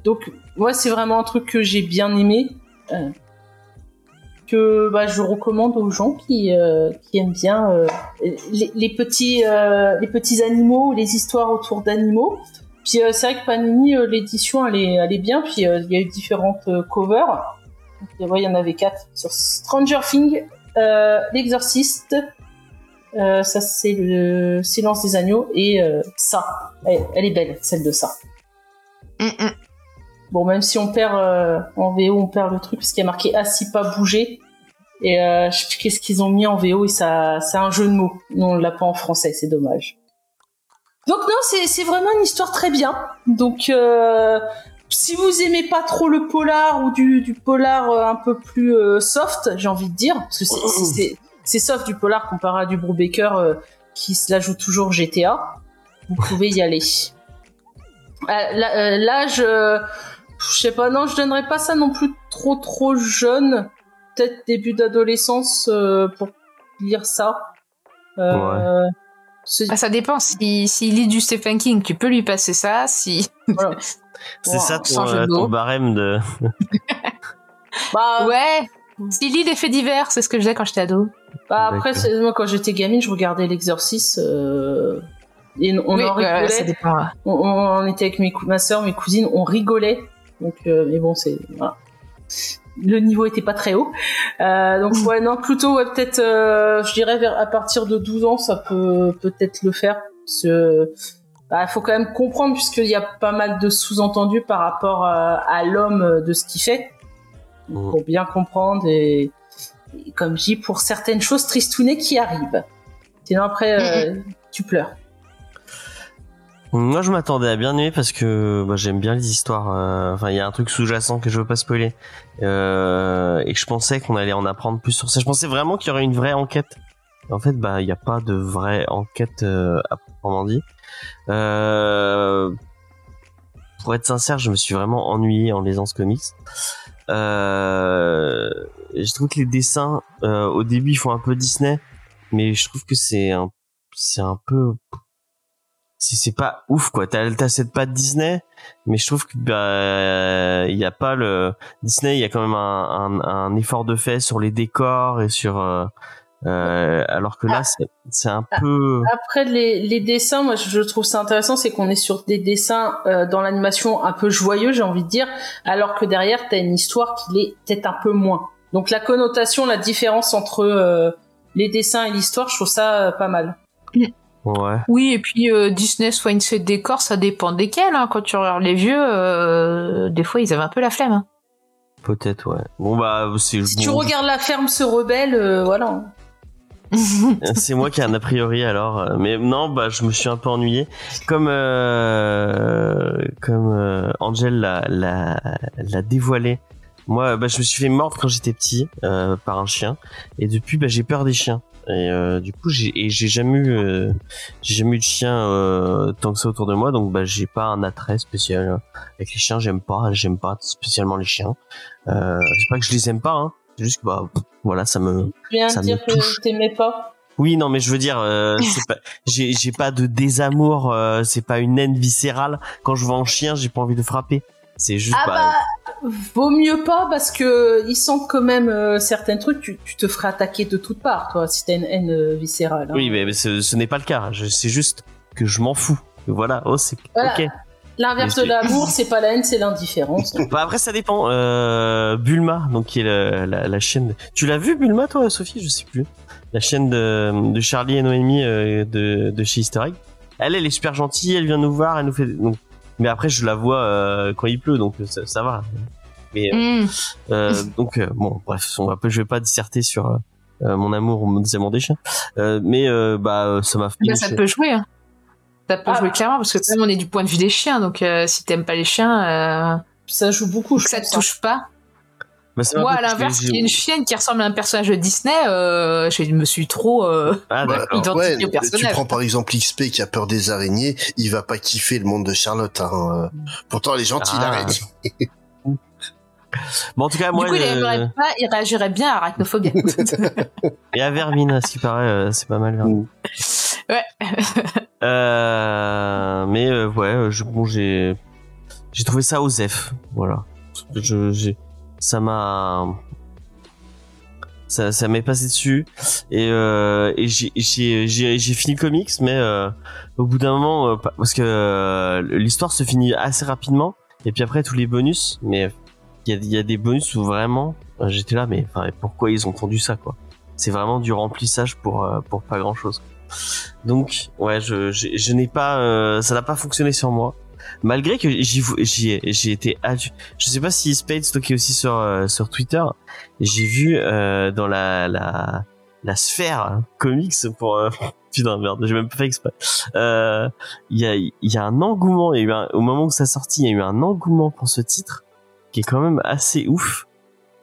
donc moi, c'est vraiment un truc que j'ai bien aimé, euh, que bah, je recommande aux gens qui, euh, aiment bien euh, les, petits animaux, les histoires autour d'animaux. Puis c'est vrai que Panini, l'édition, elle est, bien. Puis il y a eu différentes covers. Ouais, il y en avait quatre sur Stranger Things, L'Exorciste. ça c'est le Silence des agneaux et ça. Elle, elle est belle, celle de ça. Mm, mm. Bon, même si on perd euh, en VO, on perd le truc parce qu'il y a marqué assis pas bouger. Et euh, je sais plus qu'est-ce qu'ils ont mis en VO et ça, c'est un jeu de mots. Non, on l'a pas en français, c'est dommage. Donc non, c'est vraiment une histoire très bien. Donc euh, si vous aimez pas trop le polar ou du, du polar euh, un peu plus euh, soft, j'ai envie de dire, parce que c'est- soft du polar comparé à du Brubaker euh, qui se la joue toujours GTA, vous pouvez y aller. Là, L'âge, je sais pas, non, je donnerais pas ça non plus trop trop jeune. Peut-être début d'adolescence euh, pour lire ça. Euh, Ah, ça dépend. S'il si, lit du Stephen King, tu peux lui passer ça. Si. voilà. C'est ça ton, euh, ton barème de. Bah, Ouais. S'il lit des faits divers, c'est ce que je faisais quand j'étais ado. bah, après, moi quand j'étais gamine, je regardais l'exorciste. euh, et on oui, en rigolait. ça on, on était avec mes ma soeur, mes cousines, on rigolait. Donc, euh, mais bon, c'est voilà. Le niveau était pas très haut. Euh, donc ouais, non, plutôt ouais, peut-être, euh, je dirais vers à partir de 12 ans, ça peut peut-être le faire. Que bah, faut quand même comprendre puisqu'il y a pas mal de sous-entendus par rapport à l'homme de ce qu'il fait Mhm. pour bien comprendre et, et comme je dis pour certaines choses tristounées qui arrivent. Sinon après euh, tu pleures. Moi, je m'attendais à bien aimer parce que bah, j'aime bien les histoires. euh, Enfin, il y a un truc sous-jacent que je veux pas spoiler. Euh, et que je pensais qu'on allait en apprendre plus sur ça. Je pensais vraiment qu'il y aurait une vraie enquête. En fait, bah, il n'y a pas de vraie enquête euh, à proprement dit. Euh, pour être sincère, je me suis vraiment ennuyé en lisant ce comics. Euh, je trouve que les dessins, euh, au début, ils font un peu Disney, mais je trouve que c'est un, c'est un peu c'est pas ouf quoi t'as t'as cette patte Disney mais je trouve que bah il y a pas le Disney il y a quand même un, un, un effort de fait sur les décors et sur euh, euh, alors que là Ah. c'est c'est un peu Après les, les dessins, moi je trouve ça intéressant, c'est qu'on est sur des dessins euh, dans l'animation un peu joyeux, j'ai envie de dire, alors que derrière t'as une histoire qui l'est peut-être un peu moins. Donc la connotation, la différence entre euh, les dessins et l'histoire, je trouve ça euh, pas mal. Ouais Oui, et puis euh, Disney soigne ses décors, ça dépend desquels. Hein. Quand tu regardes les vieux, euh, des fois ils avaient un peu la flemme. hein. peut-être ouais bon bah c'est Si tu regardes la ferme se rebelle, euh, voilà. c'est moi qui ai un a priori alors euh, mais non bah je me suis un peu ennuyé comme euh, comme euh, Angel l'a l'a l'a dévoilé moi bah je me suis fait mordre quand j'étais petit euh, par un chien et depuis bah j'ai peur des chiens et euh, du coup j'ai jamais eu euh, j'ai jamais eu de chien euh, tant que ça autour de moi donc bah j'ai pas un attrait spécial euh, avec les chiens j'aime pas j'aime pas spécialement les chiens euh, c'est pas que je les aime pas hein c'est juste que bah pff, voilà ça me Tu viens Ça de me dire que touche. t'aimais pas? oui, non, mais je veux dire, euh, j'ai, j'ai pas de désamour, euh, c'est pas une haine viscérale. Quand je vois un chien, j'ai pas envie de frapper. C'est juste, Ah bah, bah, vaut mieux pas parce que ils sentent quand même euh, certains trucs. Tu, tu te ferais attaquer de toutes parts, toi, si t'as une haine euh, viscérale. hein. oui, mais, mais ce, ce n'est pas le cas. Je, c'est juste que je m'en fous. Voilà, oh, c'est, Voilà. ok. L'inverse de l'amour, c'est pas la haine, c'est l'indifférence. Bah après, ça dépend. Euh, Bulma, donc qui est la, la chaîne. de- Tu l'as vu Bulma, toi, Sophie? Je sais plus. La chaîne de, de Charlie et Noémie de, de chez Easter Egg. Elle, elle est super gentille. Elle vient nous voir. Elle nous fait. Donc... Mais après, je la vois euh, quand il pleut, donc ça, ça va. Mais Mm. Euh, donc euh, bon, bref, on va je vais pas disserter sur euh, euh, mon amour ou mon désamour des chiens, euh, mais euh, bah euh, ça m'a fait. Bah, ça peut jouer. Hein. Ça peut Ah. jouer clairement parce que quand même on est du point de vue des chiens, donc euh, si t'aimes pas les chiens, euh, ça joue beaucoup. Je ça te hein. touche pas. Bah, Moi, à l'inverse, j'ai- il y a une chienne qui ressemble à un personnage de Disney, euh, je me suis trop. euh, Ah, Bah. Identifié ouais, au personnage. tu prends par exemple XP qui a peur des araignées, il va pas kiffer le monde de Charlotte. Hein. euh. Pourtant, elle est gentille, Ah. l'araignée. Bon, en tout cas, moi, du coup, il, le- pas, il réagirait bien à arachnophobie. et à Vermine, à ce qui paraît, c'est pas mal. Vermine. Ouais. Euh, mais euh, ouais, je, bon, j'ai j'ai trouvé ça osef, voilà. Je, j'ai, ça m'a, ça, ça m'est passé dessus et, euh, et j'ai, fini le comics, mais euh, au bout d'un moment, euh, pa- parce que euh, l'histoire se finit assez rapidement et puis après tous les bonus, mais il y a, des bonus où vraiment, euh, j'étais là, mais enfin, pourquoi ils ont tendu ça quoi? C'est vraiment du remplissage pour pour pas grand chose. Donc, ouais, je, je, je n'ai pas, ça n'a pas fonctionné sur moi. Malgré que j'y, j'y ai, j'ai été Je sais pas si Spade stocké aussi sur, euh, sur Twitter. J'ai vu, euh, dans la, la, la sphère comics pour, euh, putain, merde, j'ai même pas fait exprès. Euh, il y a, il y a un engouement, au moment où ça sortit, il y a eu un engouement pour ce titre qui est quand même assez ouf.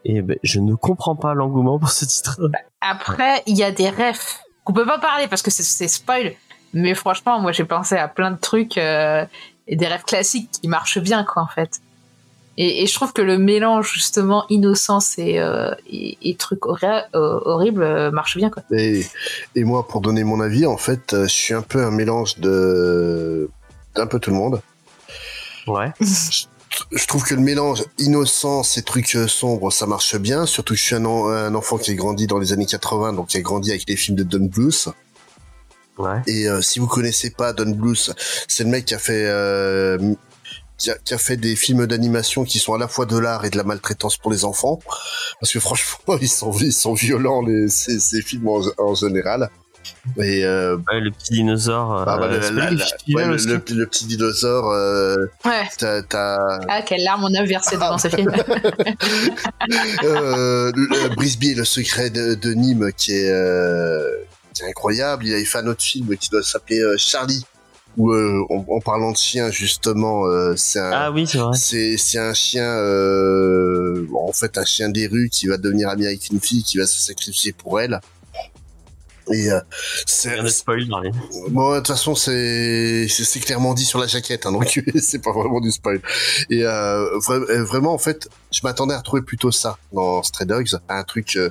Et ben, je ne comprends pas l'engouement pour ce titre. Après, il y a des refs qu'on peut pas parler parce que c'est- c'est spoil. Mais franchement, moi, j'ai pensé à plein de trucs euh, et des rêves classiques qui marchent bien, quoi, en fait. Et, et je trouve que le mélange justement innocence et, euh, et, et trucs horri- euh, horribles euh, marche bien, quoi. Et, et moi, pour donner mon avis, en fait, euh, je suis un peu un mélange de d'un peu tout le monde. Ouais. Je trouve que le mélange innocence et trucs sombres, ça marche bien. Surtout que je suis un, en- un enfant qui a grandi dans les années 80, donc qui a grandi avec les films de Don Bluth. Ouais. Et euh, si vous connaissez pas Don Bluth, c'est le mec qui a fait euh, qui, a, qui a fait des films d'animation qui sont à la fois de l'art et de la maltraitance pour les enfants. Parce que franchement, ils sont ils sont violents les ces, ces films en, en général. Et euh, Ouais, le petit dinosaure. bah, bah, euh, le, la- la- ouais, petit dinosaure, euh, Ouais. Ah, quelle larme on a versé devant ce film. euh, le- Brisby et le secret de, de Nîmes qui est, incroyable. Il avait fait un autre film qui doit s'appeler euh, Charlie, où euh, en, en parlant de chien justement, euh, c'est un, Ah oui, c'est vrai. c'est c'est un chien, en fait un chien des rues qui va devenir ami avec une fille qui va se sacrifier pour elle. Et euh, c'est de spoil, Marlène. Bon, de toute façon, c'est c'est clairement dit sur la jaquette, hein, donc c'est pas vraiment du spoil. Et euh, vra- vraiment, en fait, je m'attendais à retrouver plutôt ça dans Stray Dogs, un truc euh,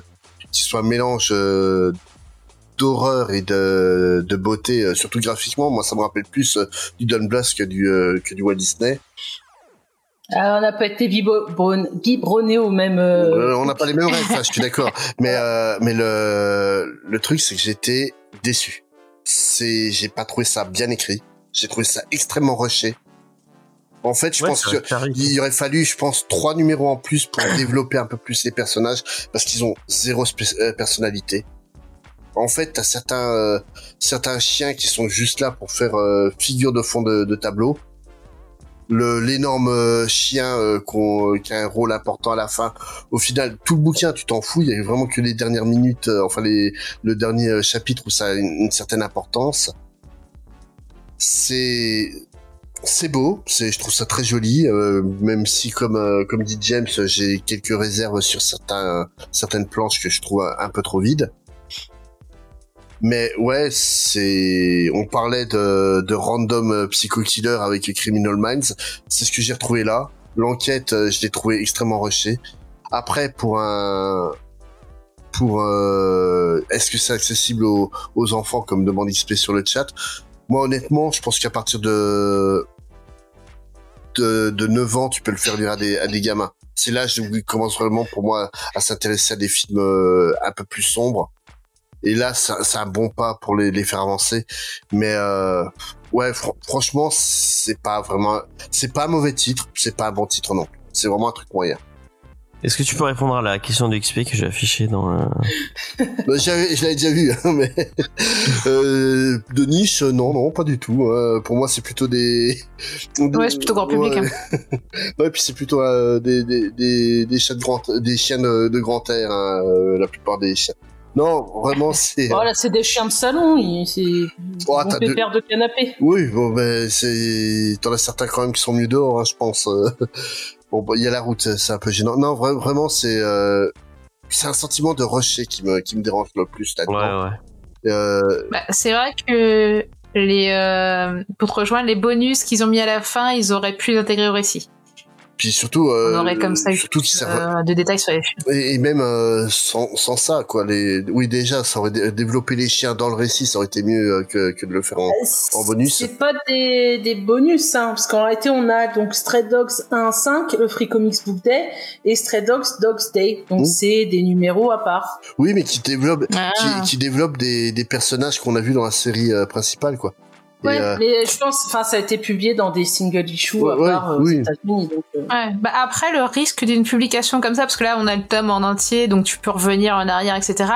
qui soit un mélange d'horreur et de, de beauté, euh, surtout graphiquement. Moi, ça me rappelle plus euh, du Don Bluth que du euh, que du Walt Disney. Ah, on n'a pas été biberonné au même. euh, on n'a pas les mêmes rêves, ça, je suis d'accord. Mais euh, mais le le truc, c'est que j'étais déçu. C'est j'ai pas trouvé ça bien écrit. J'ai trouvé ça extrêmement rushé. En fait, je Ouais, pense c'est que vrai que ça arrive. il aurait fallu, je pense, trois numéros en plus pour développer un peu plus les personnages parce qu'ils ont zéro euh, personnalité. En fait, t'as certains euh, certains chiens qui sont juste là pour faire euh, figure de fond de, tableau. Le l'énorme euh, chien qui a un rôle important à la fin. Au final, tout le bouquin, tu t'en fous. Il y a vraiment que les dernières minutes, enfin le dernier chapitre où ça a une, certaine importance. C'est c'est beau, c'est je trouve ça très joli, même si comme dit James, j'ai quelques réserves sur certaines planches que je trouve un peu trop vides. Mais ouais, c'est on parlait de de random euh, psycho killer avec Criminal Minds, c'est ce que j'ai retrouvé là. L'enquête, euh, je l'ai trouvé extrêmement rushée. Après pour un pour euh, est-ce que c'est accessible aux, aux enfants comme demande XP sur le chat? Moi honnêtement je pense qu'à partir de, de de 9 ans tu peux le faire lire à des à des gamins c'est l'âge où il commence vraiment pour moi à s'intéresser à des films euh, un peu plus sombres et là c'est un bon pas pour les, les faire avancer mais euh, ouais fr- franchement c'est pas vraiment c'est pas un mauvais titre c'est pas un bon titre non c'est vraiment un truc moyen Est-ce que tu peux répondre à la question de XP que j'ai affichée dans le... Bah, j'avais- je l'avais déjà vu, hein, mais euh, de niche, non, non, pas du tout. pour moi, c'est plutôt des. Ouais, c'est plutôt grand public, hein. Ouais, Ouais, puis c'est plutôt euh, des, des, des, des chiens de grand, des chiens de, de grand air, hein, euh, la plupart des chiens. Non, vraiment, c'est. Voilà, c'est des chiens de salon, ils- c'est Oh, bon pépère de canapé. Oui, bon, ben, c'est. T'en as certains quand même qui sont mieux dehors, hein, je pense. euh. Bon, il y a la route, c'est un peu gênant. Non, vra- vraiment, c'est euh, c'est un sentiment de rusher qui me qui me dérange le plus Ouais, là-dedans. ouais. Euh, Bah, c'est vrai que les euh, pour te rejoindre les bonus qu'ils ont mis à la fin, ils auraient pu les intégrer au récit. Puis surtout, euh, On aurait comme ça eu surtout plus euh, de détails sur les films. Et, et même euh, sans, sans ça, quoi. Les... Oui, déjà, ça aurait dé- développé les chiens dans le récit, ça aurait été mieux euh, que, que de le faire en. En bonus. C'est pas des, des bonus, hein, parce qu'en réalité, on a donc Stray Dogs 1-5, le Free Comics Book Day, et Stray Dogs Dogs Day. Donc Mm. c'est des numéros à part. Oui, mais qui développe, Ah. qui, qui développe des, des personnages qu'on a vus dans la série euh, principale, quoi. Ouais, euh, mais je pense, enfin, ça a été publié dans des single issues Ouais, à ouais, part euh, oui. aux États-Unis. Donc, euh, Ouais. Bah après le risque d'une publication comme ça, parce que là on a le tome en entier, donc tu peux revenir en arrière, etc.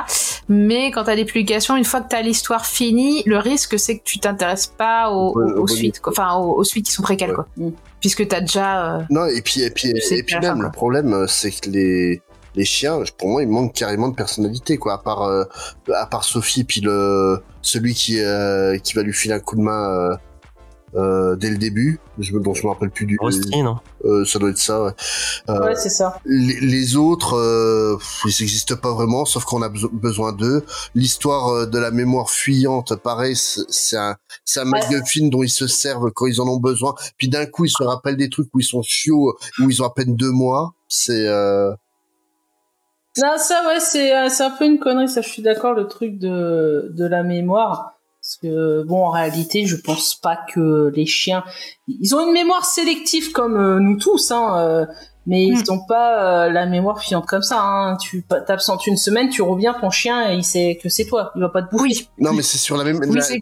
Mais quand t'as des publications, une fois que t'as l'histoire finie, le risque c'est que tu t'intéresses pas aux, Ouais, aux- suites, quoi. enfin aux, aux suites qui sont préquelles, Ouais. quoi. Mm. Puisque t'as déjà. euh, Non, et puis, et puis, et puis même, le problème, euh, c'est que les, les chiens, pour moi, ils manquent carrément de personnalité, quoi. À part, euh, à part Sophie, puis le, celui qui, euh, qui va lui filer un coup de main, euh, euh, dès le début, je me, dont je me rappelle plus du, Rusty, non? euh, ça doit être ça, ouais. Euh, ouais, c'est ça. les, les autres, euh, ils n'existent pas vraiment, sauf qu'on a beso- besoin d'eux. L'histoire euh, de la mémoire fuyante, pareil, c'est un, c'est un MacGuffin dont ils se servent quand ils en ont besoin. Puis d'un coup, ils se rappellent des trucs où ils sont chiots, où ils ont à peine deux mois. C'est euh... Non, ça, ouais, c'est euh, c'est un peu une connerie, ça, je suis d'accord, le truc de, de la mémoire. Parce que, bon, en réalité, je pense pas que les chiens... Ils ont une mémoire sélective comme euh, nous tous, hein, euh, mais ils ont pas euh, la mémoire fiante comme ça. Hein. Tu t'absentes une semaine, tu reviens, ton chien, il sait que c'est toi. Il va pas te bouffer. Oui, non, mais c'est sur la même. oui c'est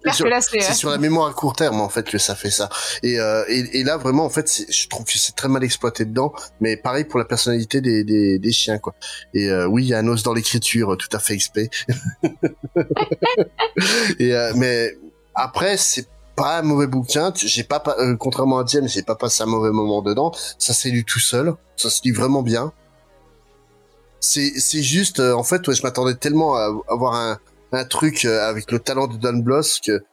sur- la mémoire à court terme en fait que ça fait ça. Et, euh, et, et là vraiment en fait, je trouve que c'est très mal exploité dedans. Mais pareil pour la personnalité des, des, des chiens quoi. Et euh, oui, il y a un os dans l'écriture, tout à fait expé. et euh, mais après c'est pas un mauvais bouquin. J'ai pas, euh, contrairement à James, j'ai pas passé un mauvais moment dedans. Ça s'est lu tout seul. Ça se lit vraiment bien. C'est c'est juste euh, en fait je m'attendais tellement à avoir un truc euh, avec le talent de Don Bloss que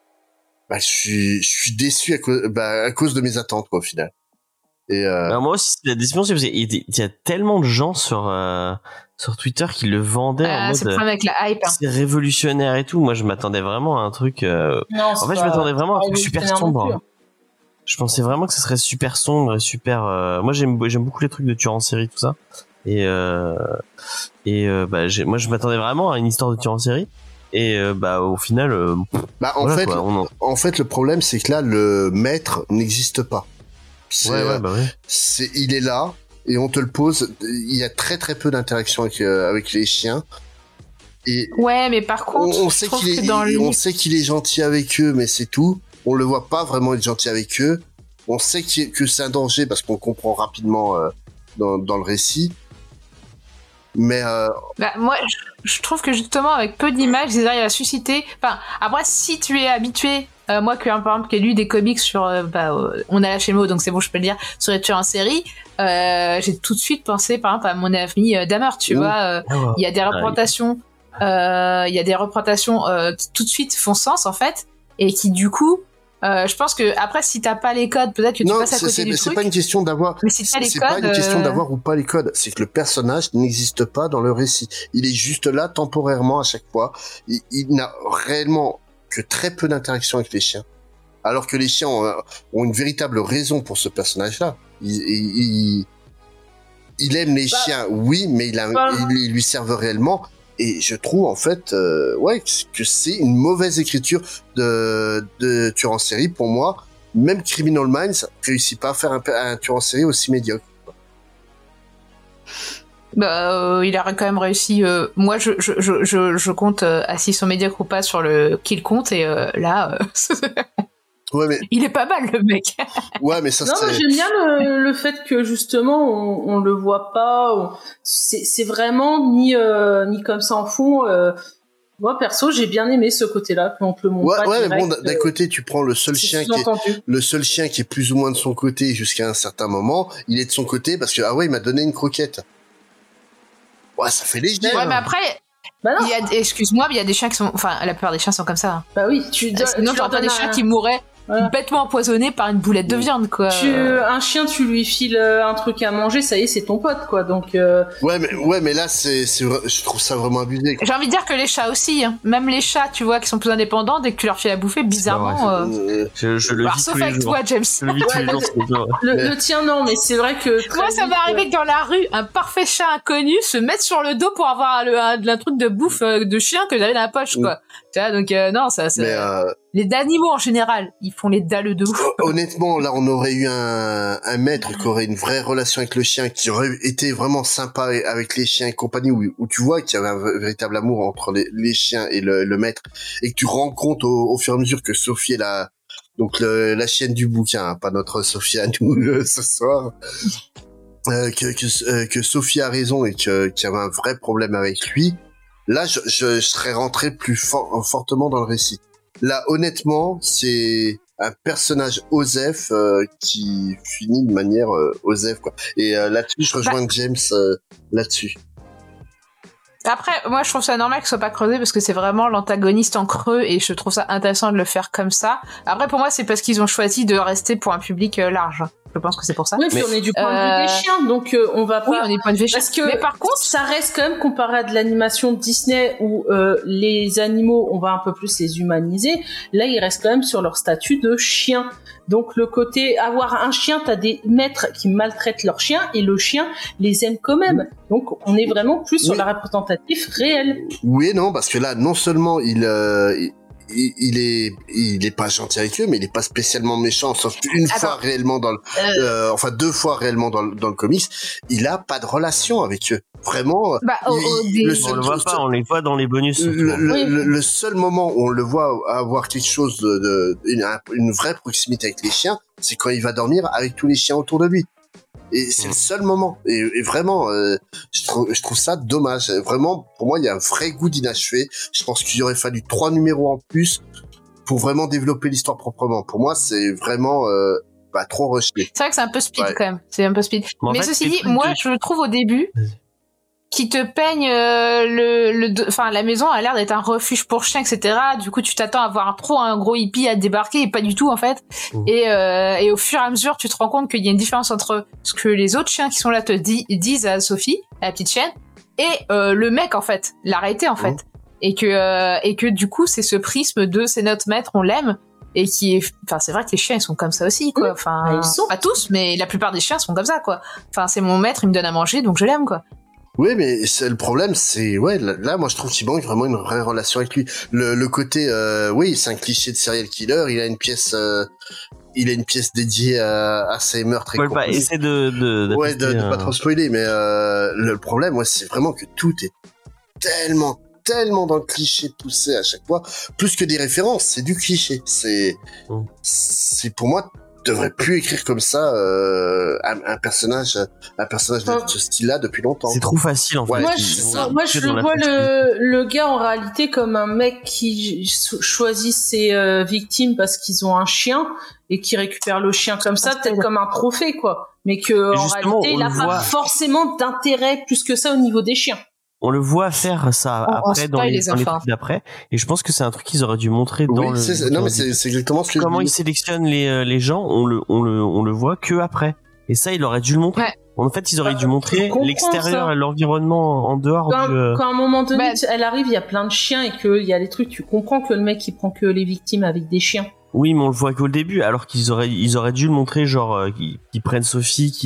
bah, je suis je suis déçu à cause bah, cause de mes attentes au final. Et euh, Bah, moi aussi, la décision, c'est parce qu'il y a- il y a tellement de gens sur, euh, sur Twitter qui le vendaient en Ah, c'est le mode problème avec la hype. hein. c'est révolutionnaire et tout. Moi, je m'attendais vraiment à un truc. euh, Non, En fait, je m'attendais vraiment à un truc super sombre. plus. Je pensais vraiment que ce serait super sombre et super. euh, Moi, j'aime beaucoup les trucs de tueur en série, tout ça. Et euh... et euh, bah, moi, je m'attendais vraiment à une histoire de tueur en série. Et euh, bah, au final, euh, bah, en voilà, fait quoi, on en- en fait le problème c'est que là le maître n'existe pas. C'est, ouais, ouais, euh, bah ouais. c'est il est là et on te le pose. Il y a très très peu d'interaction avec euh, avec les chiens. Et Ouais, mais par on, contre, on sait qu'il est, que dans le on sait qu'il est gentil avec eux, mais c'est tout. On le voit pas vraiment être gentil avec eux. On sait qu'il est- que c'est un danger parce qu'on comprend rapidement euh, dans, dans le récit. Mais euh, Bah, moi, je, je trouve que justement, avec peu d'images, ils arrivent à susciter. Enfin, après, si tu es habitué, euh, moi, par exemple, qui ai lu des comics sur. euh, bah, euh, on a lâché le mot, donc c'est bon, je peux le dire, sur les tueurs en série, euh, j'ai tout de suite pensé, par exemple, à mon ami euh, Dahmer, tu Mmh. vois. euh, Il y a des représentations. euh, Il y a des représentations euh, qui tout de suite font sens, en fait, et qui, du coup. euh, je pense que après si t'as pas les codes peut-être que tu non, passes à c'est, côté pas une question d'avoir. mais si t'as les C'est pas une question d'avoir ou pas les codes. C'est que le personnage n'existe pas dans le récit. Il est juste là temporairement à chaque fois. Il, il n'a réellement que très peu d'interaction avec les chiens. Alors que les chiens ont, ont une véritable raison pour ce personnage-là. Il, il, il- il aime les Bah, chiens, oui, mais il, a, bah, il, il lui servent réellement. Et je trouve en fait, euh, ouais, que c'est une mauvaise écriture de, de tueur en série pour moi. Même Criminal Minds réussit pas à faire un, un tueur en série aussi médiocre. Bah, euh, il a quand même réussi. euh, moi, je, je, je, je, je compte euh, à s'ils sont médiocres ou pas sur le qu'il compte et euh, là, euh, Ouais, mais il est pas mal le mec. ouais, mais ça Non, mais c'est. j'aime bien le, le fait que justement on, on le voit pas. on- C'est c'est vraiment ni euh, ni comme ça en fond. euh, moi perso, j'ai bien aimé ce côté-là qu'on te le montre Ouais, pas ouais, mais bon, d'un euh, côté, tu prends le seul chien qui est, le seul chien qui est plus ou moins de son côté jusqu'à un certain moment, il est de son côté parce que ah ouais, il m'a donné une croquette. Ouais, ça fait léger. Ouais, hein. mais après, Bah excuse-moi, mais il y a des chiens qui sont, enfin, la plupart des chiens sont comme ça. hein. bah oui, tu donnes. Sinon, tu pas des chiens un- qui mourraient Voilà. bêtement empoisonné par une boulette de viande, quoi. Tu, un chien, tu lui files euh, un truc à manger, ça y est, c'est ton pote, quoi. Donc, euh, Ouais, mais, ouais, mais là, c'est, je trouve ça vraiment abusé. J'ai envie de dire que les chats aussi, hein. même les chats, tu vois, qui sont plus indépendants, dès que tu leur files à bouffer, bizarrement. euh, Euh, Je, je le alors, vis sauf tous les avec jours. toi, James. Je le vis tous les jours, le, tien, non, mais c'est vrai que. Moi, ça m'est arrivé que dans la rue, un parfait chat inconnu se mette sur le dos pour avoir le, un, un truc de bouffe euh, de chien que j'avais dans la poche, quoi. Tu vois, donc euh, non, ça, ça- mais euh, les animaux en général, ils font les dalles de ouf. honnêtement, là, on aurait eu un, un maître qui aurait une vraie relation avec le chien, qui aurait été vraiment sympa avec les chiens et compagnie, où, où tu vois qu'il y avait un véritable amour entre les, les chiens et le, le maître, et que tu rends compte au, au fur et à mesure que Sophie est la, donc le- la chienne du bouquin, hein, pas notre Sophie à nous euh, ce soir. Euh, que, que, euh, que Sophie a raison et qu'il y avait un vrai problème avec lui, là je, je, je serais rentré plus for- fortement dans le récit. Là honnêtement c'est un personnage Osef euh, qui finit de manière euh, Osef quoi. Et euh, là-dessus je rejoins James euh, là-dessus. Après, moi, je trouve ça normal que ce soit pas creusé parce que c'est vraiment l'antagoniste en creux et je trouve ça intéressant de le faire comme ça. Après, pour moi, c'est parce qu'ils ont choisi de rester pour un public euh, large. Je pense que c'est pour ça. Oui, puis Mais- on est du point de vue Euh, des chiens, donc euh, on va pas. Oui, on est point de vue Parce que Mais par contre, ça reste quand même comparé à de l'animation Disney où euh, les animaux, on va un peu plus les humaniser. Là, ils restent quand même sur leur statut de chien. Donc le côté avoir un chien, t'as des maîtres qui maltraitent leurs chiens et le chien les aime quand même. Donc on est vraiment plus sur la représentatif réelle. Oui et non parce que là non seulement il euh, il- est il est pas gentil avec eux mais il est pas spécialement méchant sauf une Attends. fois réellement dans le Euh. euh, enfin deux fois réellement dans le, dans le comics il a pas de relation avec eux vraiment bah, au- il- des- le On seul- le voit pas, on les voit dans les bonus. le, le- Oui. le- le seul moment où on le voit avoir quelque chose de, de une, un- une vraie proximité avec les chiens, c'est quand il va dormir avec tous les chiens autour de lui. Et c'est le seul moment. Et, et vraiment, euh, je, trouve, je trouve ça dommage. Vraiment, pour moi, il y a un vrai goût d'inachevé. Je pense qu'il aurait fallu trois numéros en plus pour vraiment développer l'histoire proprement. Pour moi, c'est vraiment euh, bah, trop rushé. c'est vrai que c'est un peu speed Ouais. quand même. C'est un peu speed. Mais en Mais fait, ceci dit, moi, de- je le trouve au début qui te peigne euh, le, le, enfin la maison a l'air d'être un refuge pour chiens, etc. Du coup, tu t'attends à voir trop un gros hippie à débarquer et pas du tout en fait. Et, euh, et au fur et à mesure, tu te rends compte qu'il y a une différence entre ce que les autres chiens qui sont là te di- disent à Sophie, à la petite chienne, et euh, le mec en fait, l'arrêté en fait. Et que euh, et que du coup, c'est ce prisme de c'est notre maître, on l'aime. Et qui est, enfin, c'est vrai que les chiens, ils sont comme ça aussi, quoi. Enfin, Bah, ils sont. pas tous, mais la plupart des chiens sont comme ça, quoi. Enfin, c'est mon maître, il me donne à manger, donc je l'aime, quoi. Oui, mais c'est le problème, c'est ouais, là, moi je trouve qu'il manque vraiment une vraie relation avec lui. Le, le côté, euh, oui, c'est un cliché de serial killer. Il a une pièce, euh, il a une pièce dédiée à, à ses meurtres. pas, compagnie. essaie de, de, ouais, de, de pas euh, trop spoiler, mais euh, le problème, ouais, c'est vraiment que tout est tellement, tellement dans le cliché poussé à chaque fois, plus que des références, c'est du cliché. C'est, Mm. c'est pour moi, tu devrais plus écrire comme ça euh, un, un personnage, un personnage de ce style-là depuis longtemps. C'est trop facile en fait. Ouais, moi, je, moi, je vois le, le gars en réalité comme un mec qui cho- choisit ses euh, victimes parce qu'ils ont un chien et qui récupère le chien comme ça, peut-être comme un trophée, quoi. Mais que en réalité, il a le pas forcément d'intérêt plus que ça au niveau des chiens. On le voit faire ça On- on après dans les, les dans les enfants. trucs d'après, et je pense que c'est un truc qu'ils auraient dû montrer dans Oui, le. c'est- non, mais c'est exactement ce que comment je ils sélectionnent les, euh, les gens, on le, on le, on le voit que après. Et ça, il aurait dû le montrer. Ouais. En fait, ils auraient Bah, dû montrer l'extérieur et l'environnement en dehors Quand, du. euh, quand à un moment donné, Bah, elle arrive, il y a plein de chiens et qu'il y a des trucs, tu comprends que le mec, il prend que les victimes avec des chiens. Oui, mais on le voit qu'au début, alors qu'ils auraient, ils auraient dû le montrer, genre, euh, qu'ils prennent Sophie,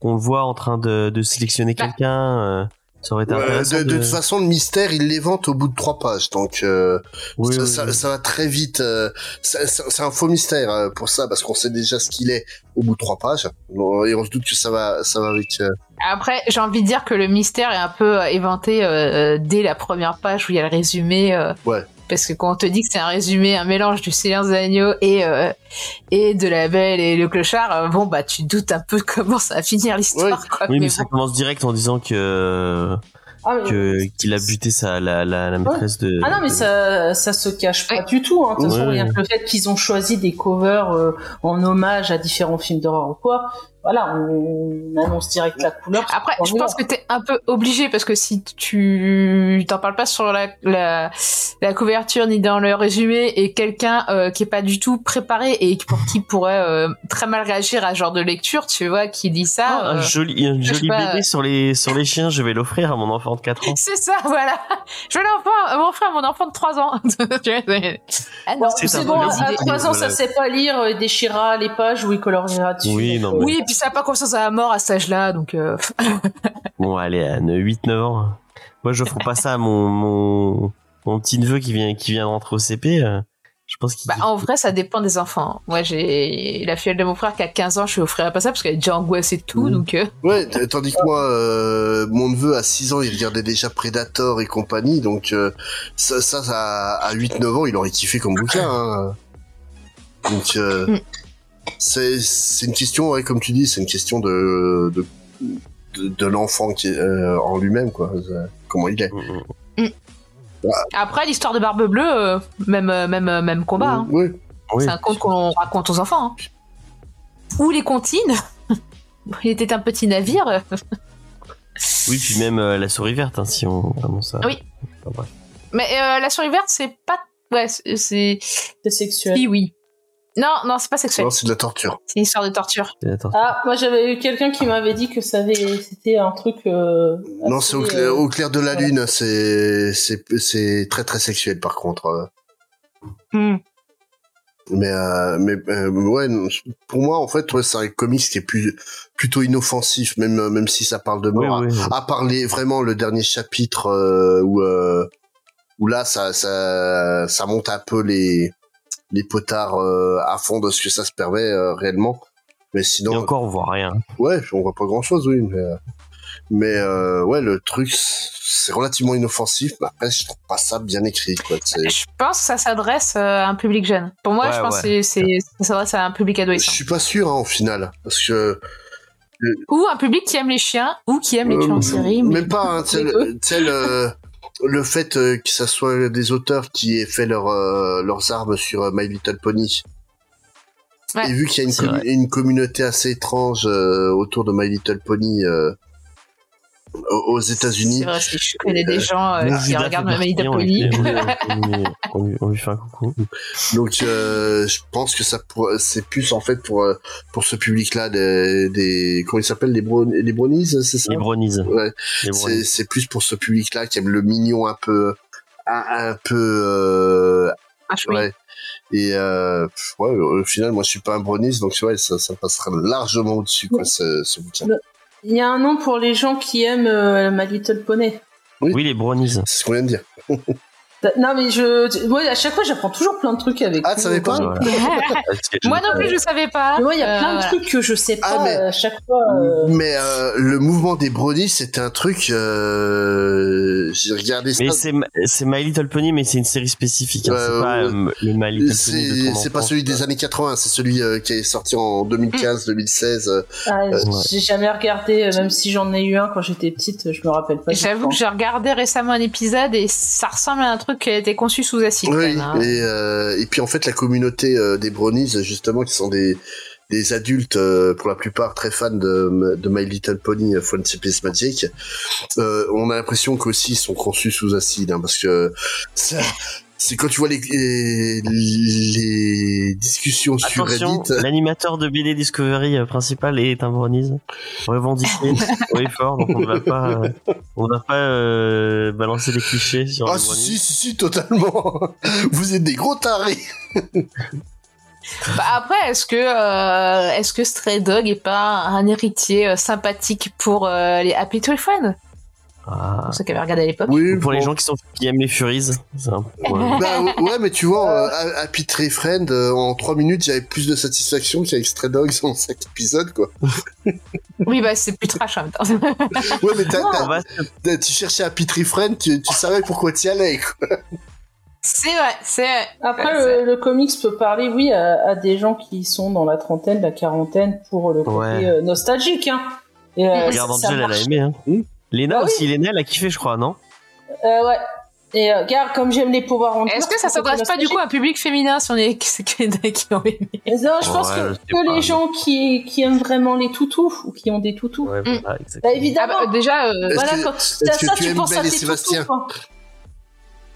qu'on le voit en train de, de sélectionner Bah. quelqu'un. euh, ça aurait été Ouais, intéressant. de, de toute façon, le mystère, il les vante au bout de trois pages, donc euh, Oui, ça, oui, ça- oui. ça va très vite. euh, c'est un faux mystère euh, pour ça, parce qu'on sait déjà ce qu'il est au bout de trois pages, et on se doute que ça va, ça va avec. euh, Après, j'ai envie de dire que le mystère est un peu éventé dès la première page où il y a le résumé. euh, Ouais. Parce que quand on te dit que c'est un résumé, un mélange du Silence des agneaux et, euh, et de la Belle et le Clochard, euh, bon, bah, tu doutes un peu comment ça va finir l'histoire, quoi. Oui, mais, Mais ça bon. commence direct en disant que Ah, que qu'il a buté sa la, la, la maîtresse de. Ah non, mais de- ça, ça se cache pas Ouais. du tout. Hein. De toute façon, Ouais, rien ouais. que le fait qu'ils ont choisi des covers euh, en hommage à différents films d'horreur ou quoi, voilà, on annonce direct la couleur. Après, je pense va. que t'es un peu obligé parce que si tu t'en parles pas sur la, la, la couverture ni dans le résumé et quelqu'un euh, qui est pas du tout préparé et pour qui pourrait euh, très mal réagir à ce genre de lecture, tu vois, qui lit ça. Ah, un euh, joli, un je sais joli pas. BD sur les, sur les chiens, je vais l'offrir à mon enfant de 4 ans. C'est ça, voilà. Je vais l'enfant, m'offrir à mon enfant de 3 ans. C'est- ah non, Bon, c'est bon, à les 3 ans, ça sait pas lire, euh, il déchirera les pages ou il coloriera dessus. Oui, non, mais- Oui, et puis ça a pas conscience à la mort à cet âge-là, donc. euh, Bon, allez, à 8-9 ans. Moi, je ferai pas ça à mon, mon, mon petit neveu qui vient, qui vient d'entrer au CP. Je pense qu'il. Bah, en vrai, ça dépend des enfants. Moi, j'ai la fille de mon frère qui a 15 ans, je lui offrirai pas ça parce qu'elle est déjà angoissée de tout, Mhm. donc. euh, Ouais, tandis que moi, euh, mon neveu à 6 ans, il regardait déjà Predator et compagnie, donc euh, ça, ça, ça, à 8-9 ans, il aurait kiffé comme bouquin. hein. Donc, euh, Mm. c'est une question, ouais, comme tu dis, c'est une question de, de, de, de l'enfant qui est, euh, en lui-même, quoi. Comment il est. Mm, mm. Après, l'histoire de Barbe Bleue, euh, même, euh, même, euh, même combat. hein. Oui. Oui. C'est un conte qu'on raconte aux enfants. hein. Ou les comptines. Il était un petit navire. Oui, puis même euh, la souris verte, hein, si on commence à. Oui. Enfin. Mais euh, la souris verte, c'est pas. Ouais, c'est. c'est- C'est sexuel. Oui, oui. Non, non, c'est pas sexuel. Non, c'est de la torture. C'est une histoire de torture. Ah, moi j'avais eu quelqu'un qui m'avait dit que ça avait, c'était un truc. euh, Non, c'est au, clair, euh, au clair de la lune, c'est c'est c'est très très sexuel par contre. Hmm. Mais euh, mais euh, ouais, pour moi en fait, ouais, c'est un comics qui est plus plutôt inoffensif, même même si ça parle de mort. oui. À part les, vraiment le dernier chapitre euh, où euh, où là ça ça ça monte un peu les les potards euh, à fond de ce que ça se permet euh, réellement. Mais Et sinon, encore, on voit rien. ouais, on voit pas grand chose, oui. Mais, euh, mais euh, ouais, le truc, c'est relativement inoffensif. Mais après, je trouve pas ça bien écrit, quoi. Je pense que ça s'adresse euh, à un public jeune. Pour moi, Ouais, je pense ouais. que c'est, c'est- ça s'adresse à un public Je adolescent. suis pas sûr, hein, au final, parce que Ou un public qui aime les chiens, ou qui aime les tueurs en Euh, série. mais- Même pas, hein, les le, fait euh, que ça soit des auteurs qui aient fait leur, euh, leurs armes sur euh, My Little Pony. Ouais, Et vu qu'il y a une, communauté assez étrange euh, autour de My Little Pony euh, aux États-Unis, C'est vrai, si je connais des gens euh, qui regardent ma Pony. on lui- fait un coucou. donc euh, je pense que ça c'est plus en fait pour euh, pour ce public-là des, des comment ils s'appellent les bro les brownies, c'est ça? Les brownies. Ouais. Les c'est c'est plus pour ce public-là qui aime le mignon un peu un, un peu euh, Ah, oui. ouais et euh, ouais au final moi je suis pas un brownies donc ouais ça ça passera largement au-dessus quoi ce, ce bouquin Il y a un nom pour les gens qui aiment euh, My Little Pony. Oui, les brownies. c'est ce qu'on vient de dire Non mais je, moi à chaque fois j'apprends toujours plein de trucs avec. Ah, tu savais pas Voilà. Moi non plus, je savais pas. Mais moi il y a plein Euh, de trucs que je sais pas Ah, mais- à chaque fois. euh, mais euh, le mouvement des brownies c'était un truc euh, j'ai regardé ça Mais c'est c'est My Little Pony, mais c'est une série spécifique. hein. C'est pas euh, le My Little Pony de c'est pas celui des années 80 c'est celui euh, qui est sorti en 2015 2016 euh, ah, euh, J'ai jamais regardé, euh, même si j'en ai eu un quand j'étais petite, je me rappelle pas. J'avoue que j'ai regardé récemment un épisode et ça ressemble à un truc qui a été conçu sous acide. Oui, même, hein. et, euh, et puis en fait la communauté euh, des brownies justement qui sont des des adultes euh, pour la plupart très fans de, de My Little Pony Friendship Magic euh, on a l'impression qu'aussi ils sont conçus sous acide hein, parce que ça- c'est quand tu vois les, les, les discussions sur Reddit. l'animateur de BD Discovery euh, principal est un brownies. Revendiqué, oui fort, donc on ne va pas, on ne va pas euh, balancer des clichés sur ah si, si si si totalement. Vous êtes des gros tarés. Bah, après, est-ce que euh, est-ce que Stray Dog est pas un héritier euh, sympathique pour euh, les Happy Tree Friends? Pour ceux qui avaient regardé à l'époque. oui Pour les gens qui sont qui aiment les Furies, c'est un peu, ouais. Bah, ouais, mais tu vois, euh, Happy Tree Friend, euh, en 3 minutes, j'avais plus de satisfaction qu'avec Stray Dogs en 5 épisodes, quoi. Oui, bah c'est plus trash en même temps. Ouais, mais t'as, On t'as- va t'as- tu cherchais Happy Tree Friend, tu, tu savais pourquoi t'y allais, quoi. c'est vrai, c'est vrai. Après, Ouais, le, le comics peut parler, oui, à, à des gens qui sont dans la trentaine, la quarantaine, pour le côté Ouais. euh, nostalgique. Hein. Et, euh, Regarde ça- ça Angel, elle a aimé. Hein. Hmm. Léna Bah oui. aussi, Léna, elle a kiffé, je crois, non? Euh, ouais. Et euh, regarde, comme j'aime les Power Rangers. Est-ce que ça s'adresse pas du coup à un public féminin si on est qui qui ont aimé Non, je pense Ouais, que, je que pas, les gens qui, qui aiment vraiment les toutous ou qui ont des toutous. Ouais, Mm. voilà, Bah, exactement. Ah évidemment. bah, déjà, euh, voilà, que- quand t'as que ça, tu tu aimes penses à et tes Sébastien? toutous, quoi.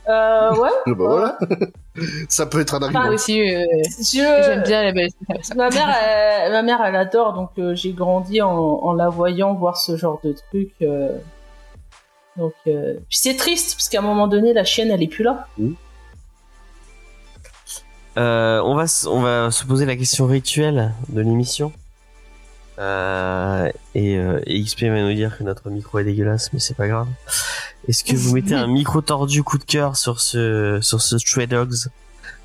Euh, ouais. Ah bah voilà. Ça peut être un argument. moi aussi, euh, Je... j'aime bien la belle. Ma mère, elle, ma mère, elle adore, donc euh, j'ai grandi en, en la voyant voir ce genre de truc. euh. Donc, euh, puis c'est triste parce qu'à un moment donné, la chienne, elle est plus là. Euh, on va on va se poser la question rituelle de l'émission. Euh, et, euh, et XP va nous dire que notre micro est dégueulasse, mais c'est pas grave. Est-ce que vous mettez un micro tordu coup de cœur sur ce sur ce Stray Dogs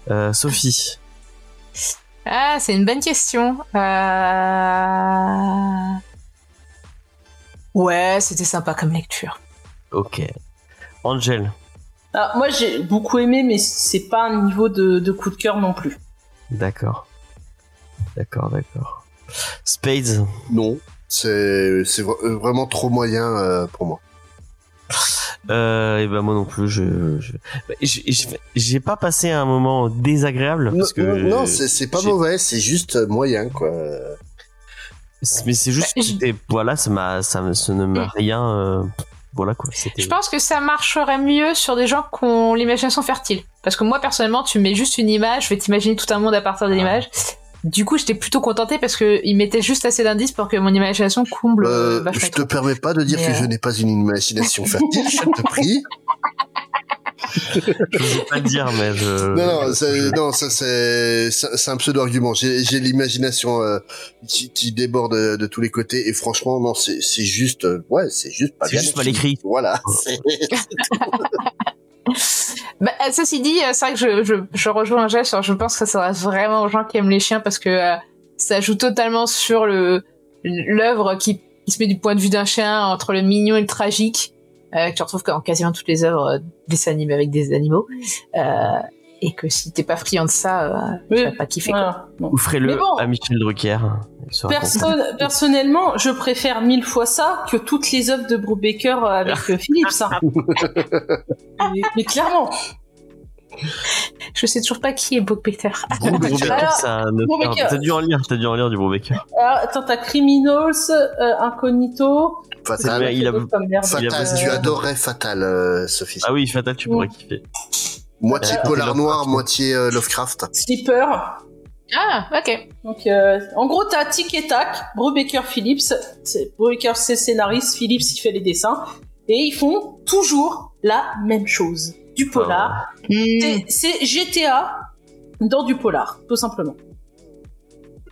euh, Sophie? Ah, c'est une bonne question. Euh... Ouais, c'était sympa comme lecture. Ok. Angel Ah, moi, j'ai beaucoup aimé, mais c'est pas un niveau de, de coup de cœur non plus. D'accord. D'accord, d'accord. Spades? Non, c'est c'est euh, vraiment trop moyen euh, pour moi. Euh, et ben moi non plus, je, bah, j'ai- pas passé un moment désagréable parce que non, non, c'est pas mauvais, c'est juste moyen quoi. mais c'est juste Bah, je- et voilà, ça m'a ça, ne m'a rien euh, voilà quoi, Je pense que ça marcherait mieux sur des gens qui ont l'imagination fertile. Parce que moi, personnellement, tu mets juste une image, je vais t'imaginer tout un monde à partir de l'image. Du coup, j'étais plutôt contentée parce que il mettait juste assez d'indices pour que mon imagination comble Euh, vachement je te trop. permets pas de dire Mais, que euh, je n'ai pas une imagination fertile, je te prie. je veux pas le dire mais je Non, non, c'est- non, ça c'est c'est c'est un pseudo argument. J'ai l'imagination euh, qui, qui déborde de, de tous les côtés et franchement non, c'est c'est juste euh, ouais, c'est juste pas C'est bien juste mal écrit. Voilà. c'est- Bah, euh, ceci dit, euh, c'est vrai que je, je, je rejoins Angèle sur je pense que ça s'adresse vraiment aux gens qui aiment les chiens parce que euh, ça joue totalement sur le l'œuvre qui, qui se met du point de vue d'un chien entre le mignon et le tragique euh, que tu retrouves dans quasiment toutes les œuvres dessins animés avec des animaux. Euh, et que si t'es pas friand de ça, euh, Oui. tu vas pas kiffer. Voilà. Ferez-le Mais bon. à Michel Drucker. Perso- personnellement, je préfère mille fois ça que toutes les œuvres de Brubaker avec euh, Philips. hein. mais, mais clairement. Je sais toujours pas qui est Bob Peter. Brubaker, Brubaker. T'as dû en lire, t'as dû en lire du Brubaker. Alors, attends, t'as Criminals, euh, Incognito. Fatal. C'est- il a- il tu adorerais Fatal, euh, Sophie. Ah oui, Fatal, tu pourrais kiffer. Moitié Euh, polar noir, moitié euh, Lovecraft. Slipper. Ah, ok. Donc, euh, en gros, t'as Tic et Tac, Brubaker Phillips. C'est- Brubaker, c'est scénariste, Phillips, il fait les dessins. Et ils font toujours la même chose. Du polar. C'est- C'est GTA dans du polar, tout simplement.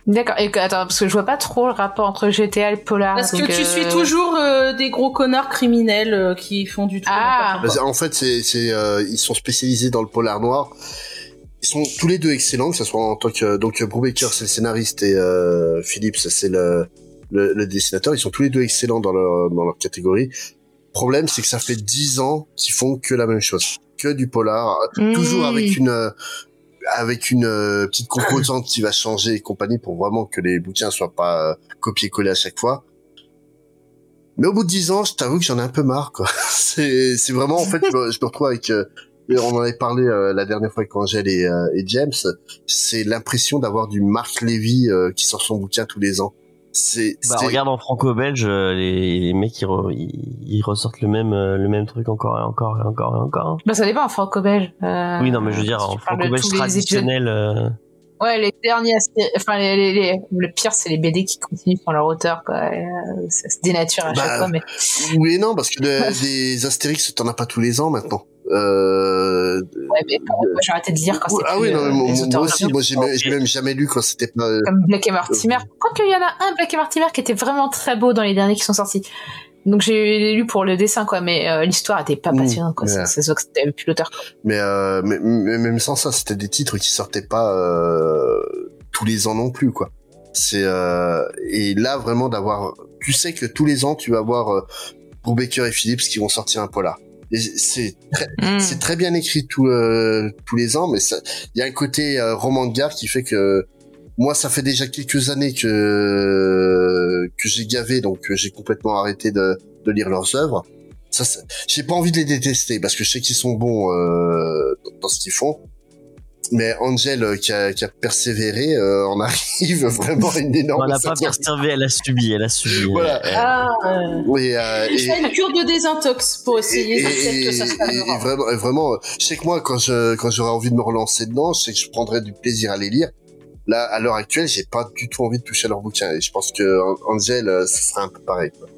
D'accord. Et que- attends, parce que je vois pas trop le rapport entre GTA et Polar. Parce que tu euh, suis toujours euh, des gros connards criminels euh, qui font du tout. Ah. Bah, En fait, c'est, c'est, euh, ils sont spécialisés dans le polar noir. Ils sont tous les deux excellents, que ce soit en tant que donc Brubaker c'est le scénariste et euh, Phillips c'est le, le le dessinateur. Ils sont tous les deux excellents dans leur dans leur catégorie. Problème, c'est que ça fait dix ans qu'ils font que la même chose, que du polar, Mm. toujours avec une euh, avec une euh, petite composante qui va changer et compagnie pour vraiment que les bouquins soient pas euh, copiés-collés à chaque fois. Mais au bout de dix ans, je t'avoue que j'en ai un peu marre, quoi. c'est, vraiment, en fait, je me, retrouve avec, euh, on en avait parlé la dernière fois avec Angèle et, et James. C'est l'impression d'avoir du Marc euh, qui sort son bouquin tous les ans. C'est, Bah, regarde en franco-belge, euh, les, les mecs ils, re- ils, ils ressortent le même euh, le même truc encore et encore et encore et encore. hein. Bah, ça dépend en franco-belge. Euh, oui, non, mais je veux dire si en franco-belge traditionnel. euh, Ouais, les derniers, enfin, les, les, les- le pire, c'est les BD qui continuent sur leur auteur, quoi. Et, euh, ça se dénature à Bah, chaque fois, mais. oui et non, parce que de- des Astérix, t'en as pas tous les ans maintenant. Euh, Ouais, mais j'ai arrêté de lire quand c'était ah oui, non, mais euh, moi, auteurs aussi, moi j'ai même, jamais lu quand c'était pas. euh, Comme Black et Mortimer. Quoique, il y en a un, Black et Mortimer, qui était vraiment très beau dans les derniers qui sont sortis. Donc, j'ai lu pour le dessin, quoi, mais euh, l'histoire était pas Mmh, passionnante, quoi. se voit que c'était plus l'auteur. Mais, euh, mais, mais même sans ça, c'était des titres qui sortaient pas euh, tous les ans non plus, quoi. C'est euh, et là vraiment d'avoir, tu sais que tous les ans tu vas avoir euh, Brubaker et Phillips qui vont sortir un polar. C'est très, Mm. c'est très bien écrit tout, euh, tous les ans, mais il y a un côté euh, roman de gare qui fait que moi, ça fait déjà quelques années que que j'ai gavé, donc j'ai complètement arrêté de, de lire leurs œuvres. Ça- j'ai pas envie de les détester parce que je sais qu'ils sont bons euh, dans- dans ce qu'ils font. Mais Angel euh, qui a, qui a persévéré, euh, on arrive vraiment à une énorme. Elle a pas satire. persévé, elle a subi, elle a subi. Voilà. Elle- Ah, euh, Et, euh, je et- fais une cure de désintox pour essayer et, de faire que ça et- se et- et vraiment, et vraiment, euh, je sais que moi, quand je quand j'aurai envie de me relancer dedans, je sais que je prendrai du plaisir à les lire. Là, à l'heure actuelle, j'ai pas du tout envie de toucher à leur bouquin. Et je pense que An- Angel, euh, ce sera un peu pareil. quoi.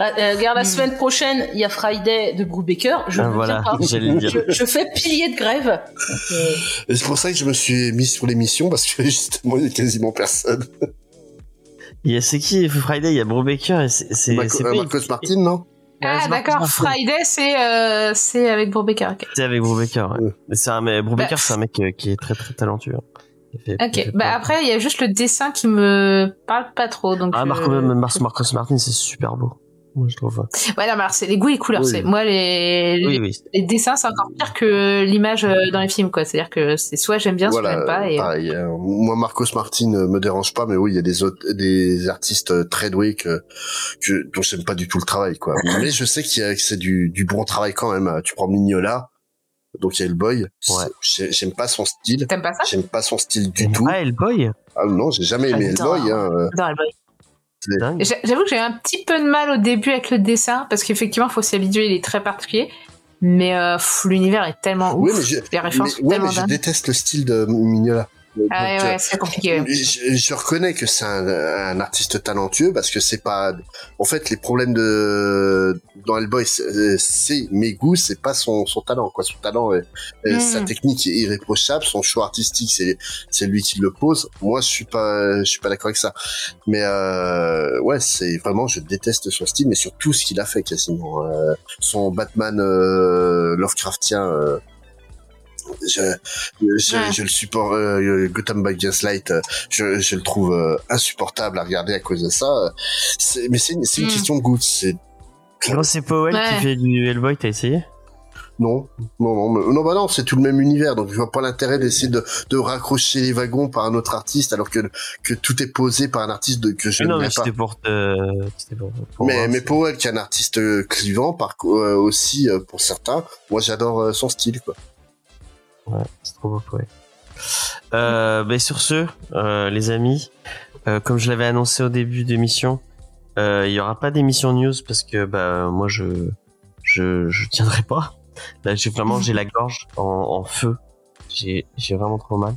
Ah, euh, regarde, la Hmm. semaine prochaine, il y a Friday de Brubaker. Je Ah, voilà, pas. Je, je fais pilier de grève. Euh, c'est pour ça que je me suis mis sur l'émission parce que justement, il y a quasiment personne. Il y a c'est qui Friday? Il y a Brubaker et c'est c'est Marco- euh, pas- Marcos Martin, non? Ah, d'accord. Friday, c'est euh, c'est avec Brubaker. ok. C'est avec Brubaker. Ouais. Ouais. Mais c'est un Brubaker, Bah, c'est un mec euh, qui est très très hein. Fait- il Ok. Bah après, il y a juste le dessin qui me parle pas trop. Donc. ah Marco, même Mar- Marcos Martin, c'est super beau. Moi, je trouve. Ouais, non, mais alors, c'est les goûts et les couleurs. Oui. C'est moi les, Oui, les, oui. les dessins, c'est encore pire que l'image euh, dans les films, quoi. C'est-à-dire que c'est soit j'aime bien, soit Voilà, j'aime pas. Et, euh, pareil. euh, moi, Marcos Martin euh, me dérange pas, mais oui, il y a des autres, des artistes euh, très doués que, que dont j'aime pas du tout le travail, quoi. mais je sais qu'il y a, que c'est du, du bon travail quand même. Tu prends Mignola, donc il y a Hellboy. Ouais. j'ai- J'aime pas son style. T'aimes pas ça? J'aime pas son style du tout. Ah, Hellboy? Ah non, j'ai jamais aimé J'adore. Hellboy. Hein. euh, Dans Hellboy. J'avoue que j'ai un petit peu de mal au début avec le dessin parce qu'effectivement, faut s'y habituer. Il est très particulier. Mais euh, l'univers est tellement Oui, ouf. mais je- les références mais- sont ouais, tellement mais je déteste le style de Mignola. Ah ouais, euh, ouais, c'est compliqué. ouais. Je, je reconnais que c'est un, un artiste talentueux parce que c'est pas. En fait, les problèmes de dans Hellboy, c'est mes goûts, c'est pas son, son talent. Quoi, son talent, est- est- Mm. sa technique est irréprochable, son choix artistique, c'est c'est lui qui le pose. Moi, je suis pas, je suis pas d'accord avec ça. Mais euh, ouais, c'est vraiment, je déteste son style, mais sur tout ce qu'il a fait quasiment. Euh, son Batman euh, Lovecraftien. Je, je, Ouais. je le supporte, euh, Gotham by Gaslight, euh, je, je le trouve euh, insupportable à regarder à cause de ça. c'est- mais c'est une, c'est une Mm. question de goût. C'est c'est Powell Ouais. qui fait du Hellboy, t'as essayé? Non, non, non, mais- non, bah non, c'est tout le même univers, donc je vois pas l'intérêt d'essayer de, de raccrocher les wagons par un autre artiste alors que que tout est posé par un artiste de, que je Mais non, mais n'aime pas. c'était pour Mais, voir, mais c'est- Powell, qui est un artiste clivant, par euh, aussi euh, pour certains, moi j'adore euh, son style. Quoi. Ouais, c'est trop beau, ouais. Euh, ben, sur ce, euh, les amis, euh, comme je l'avais annoncé au début d'émission, euh, il y aura pas d'émission news parce que bah moi je je je tiendrai pas. Là, j'ai vraiment j'ai la gorge en, en feu. J'ai j'ai vraiment trop mal.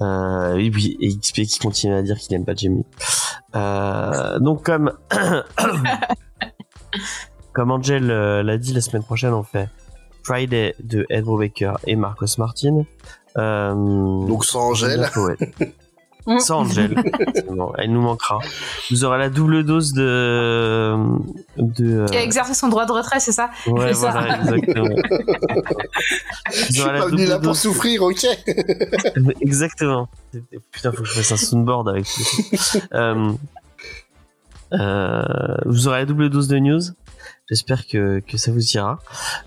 Euh, oui, oui, et XP qui continue à dire qu'il aime pas Jamie. Euh, donc comme comme Angel l'a dit la semaine prochaine, on fait Friday de Ed Brubaker et Marcos Martin. Euh, Donc sans Angèle, Ouais. Mm. Sans Angel, effectivement, elle nous manquera. Vous aurez la double dose de de. euh, Qui a exercé son droit de retrait, c'est ça Ouais, c'est ça. voilà, exactement. je Vous suis pas venu double là pour dose- souffrir, ok Exactement. Putain, faut que je fasse un soundboard avec. euh, euh, vous aurez la double dose de news. J'espère que, que ça vous ira.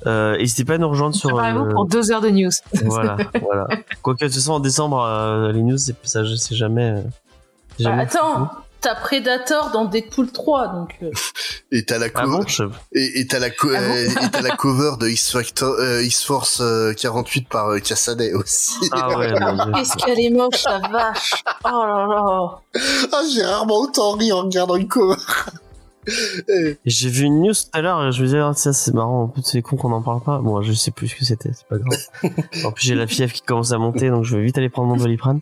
Euh, N'hésitez pas à nous rejoindre sur. Euh, pour deux heures de news. Voilà, voilà. Quoique, de toute façon, en décembre, euh, les news, ça, c'est jamais. euh, Bah, jamais attends, t'as Predator dans Deadpool 3, donc. euh, Et t'as la, Ah co- bon je- et, et t'as la, co- Ah bon et t'as la cover de X-Factor, euh, X-Force euh, 48 par euh, Cassaday aussi. Ah ouais. Qu'est-ce qu'elle est moche, la vache Oh là là Ah, j'ai rarement autant ri en regardant une cover. J'ai vu une news tout à l'heure et je me disais, ah, ça c'est marrant, en plus c'est con qu'on en parle pas. Bon, je sais plus ce que c'était, c'est pas grave. en plus j'ai la fièvre qui commence à monter, donc je vais vite aller prendre mon doliprane.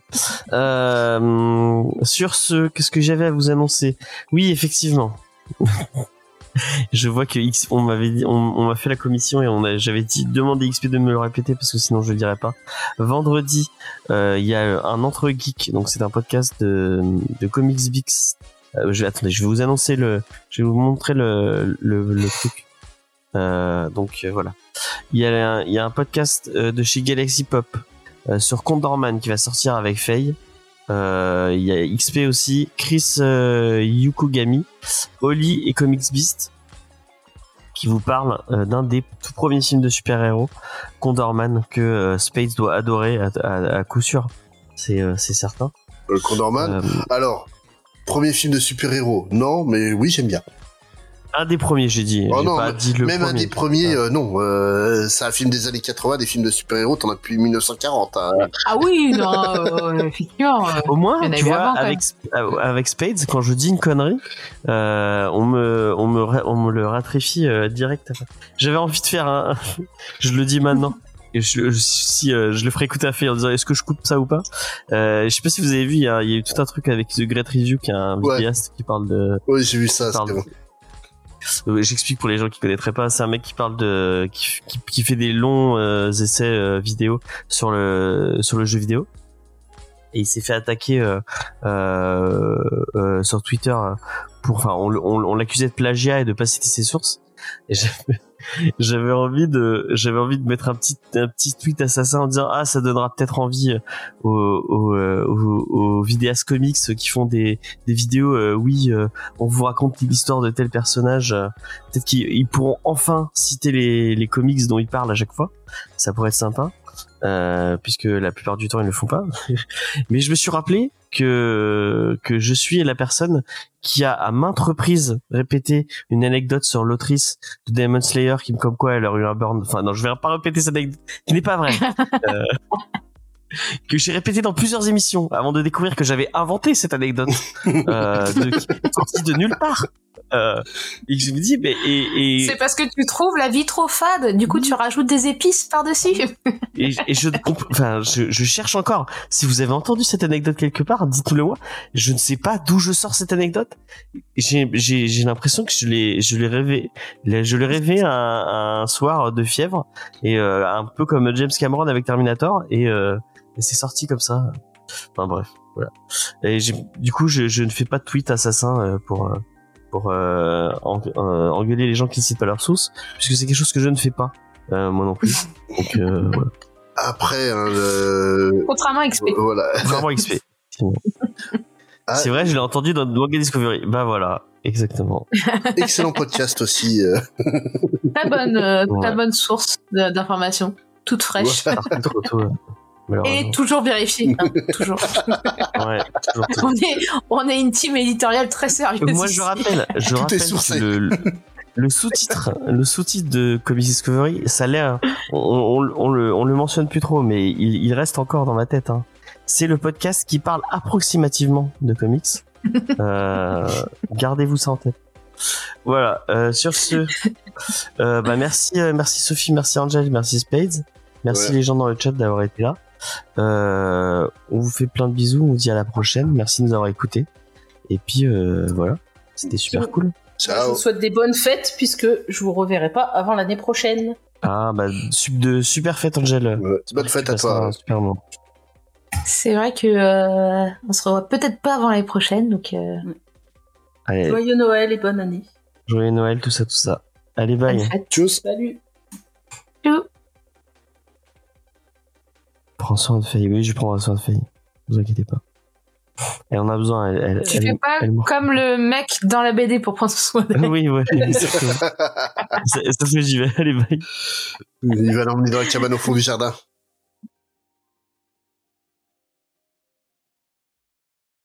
Euh, sur ce, qu'est-ce que j'avais à vous annoncer? Oui, effectivement. je vois que X, on m'avait dit, on, on m'a fait la commission et on a, j'avais dit, demandé XP de me le répéter parce que sinon je le dirais pas. Vendredi, euh, il y a un entre geek, donc c'est un podcast de, de Comics Bix. Euh, je, attendez, je vais vous annoncer le, je vais vous montrer le, le, le truc. Euh, donc euh, voilà. Il y, a un, il y a un podcast de chez Galaxy Pop sur Condorman qui va sortir avec Faye. Il y a XP aussi, Chris Yukugami, Oli et Comics Beast qui vous parlent euh, d'un des tout premiers films de super-héros, Condorman, que Space doit adorer à, à- à coup sûr. C'est certain. Euh, Condorman. Alors, premier film de super-héros, non, mais oui, j'aime bien. Un des premiers, j'ai dit. Oh non, pas dit le Même un premier. des premiers, euh, non. Euh, c'est un film des années 80, des films de super-héros, t'en as depuis 1940. hein. Ah oui, non, euh, effectivement. euh, Au moins, tu vois, avant, avec, avec Spades, quand je dis une connerie, euh, on me, on me, on me le ratrifie euh, direct. J'avais envie de faire un, je le dis maintenant. Et je, je- si euh, je le ferai écouter à Faye en disant est-ce que je coupe ça ou pas? Euh, je sais pas si vous avez vu il y a, il y a eu tout un truc avec The Great Review qui est un Ouais. vidéaste qui parle de Oui, j'ai vu ça, c'était bon. J'explique pour les gens qui connaîtraient pas. C'est un mec qui parle de, qui, qui, qui fait des longs euh, essais euh, vidéo sur le sur le jeu vidéo. Et il s'est fait attaquer euh, euh, euh, sur Twitter euh, pour, enfin, on, le- on, on l'accusait de plagiat et de pas citer ses sources. Et j'avais, envie de, j'avais envie de mettre un petit, un petit tweet assassin en disant ah ça donnera peut-être envie euh, aux, euh, aux, aux vidéastes comics qui font des, des vidéos. euh, oui, euh, on vous raconte l'histoire de tel personnage. euh, Peut-être qu'ils ils pourront enfin citer les, les comics dont ils parlent à chaque fois. Ça pourrait être sympa, euh, puisque la plupart du temps ils ne le font pas. Mais je me suis rappelé que que je suis la personne qui a à maintes reprises répété une anecdote sur l'autrice de Demon Slayer qui me comme quoi elle aurait eu un burn. Enfin non, je vais pas répéter cette anecdote qui n'est pas vraie. Euh, que j'ai répété dans plusieurs émissions avant de découvrir que j'avais inventé cette anecdote euh, de, qui est sortie de nulle part. Euh, et que je me dis, mais et, et, C'est parce que tu trouves la vie trop fade, du coup tu rajoutes des épices par-dessus. et, et je, enfin, je, je cherche encore. Si vous avez entendu cette anecdote quelque part, dites-le moi. Je ne sais pas d'où je sors cette anecdote. J'ai, j'ai, j'ai l'impression que je l'ai, je l'ai rêvé. Je l'ai rêvé un, un soir de fièvre et euh, un peu comme James Cameron avec Terminator et, euh, et c'est sorti comme ça. Enfin bref, voilà. Et du coup, je, je ne fais pas de tweet assassin euh, pour euh, pour euh, en- euh, engueuler les gens qui ne citent pas leurs sources, puisque c'est quelque chose que je ne fais pas euh, moi non plus. Donc euh, voilà. Après, hein, le- Contrairement à XP. voilà. Vraiment XP. Ah. C'est vrai, je l'ai entendu dans Dog Discovery. Bah voilà, exactement. Excellent podcast aussi. euh. Très bonne, euh, Ouais. très bonne source d'informations, toute fraîche. Euh. Et toujours vérifiée, hein, toujours. Ouais, toujours tôt. on est, on est une team éditoriale très sérieuse. Moi, je rappelle, je Tout rappelle que le, le sous-titre, le sous-titre de Comics Discovery, ça l'air, on, on, on le, on le mentionne plus trop, mais il, il reste encore dans ma tête. Hein. C'est le podcast qui parle approximativement de comics. Euh, Gardez-vous ça en tête. Voilà. euh, sur ce, euh, bah merci, euh, merci Sophie, merci Angel, merci Spades, merci Ouais. les gens dans le chat d'avoir été là. Euh, on vous fait plein de bisous, on vous dit à la prochaine. Merci de nous avoir écoutés. Et puis euh, voilà, c'était super cool. Je Ciao. vous souhaite des bonnes fêtes puisque je vous reverrai pas avant l'année prochaine. Ah bah de super fête Angel. Ouais, Bonne fête à toi. Super moment. C'est vrai que euh, on se revoit peut-être pas avant l'année prochaine, donc euh, Allez, Joyeux Noël et bonne année. joyeux Noël, tout ça, tout ça. Allez, bye. Tchuss. Salut. Tchou. Prends soin de Faye. Oui, je prendrai soin de Faye. Ne vous inquiétez pas. Elle en a besoin. Elle, elle, Tu elle- fais pas elle- comme le mec dans la BD pour prendre soin d'elle. Oui, ouais. exactement. Ça, ça fait j'y vais. Allez, bye. Il va l'emmener dans la cabane au fond du jardin.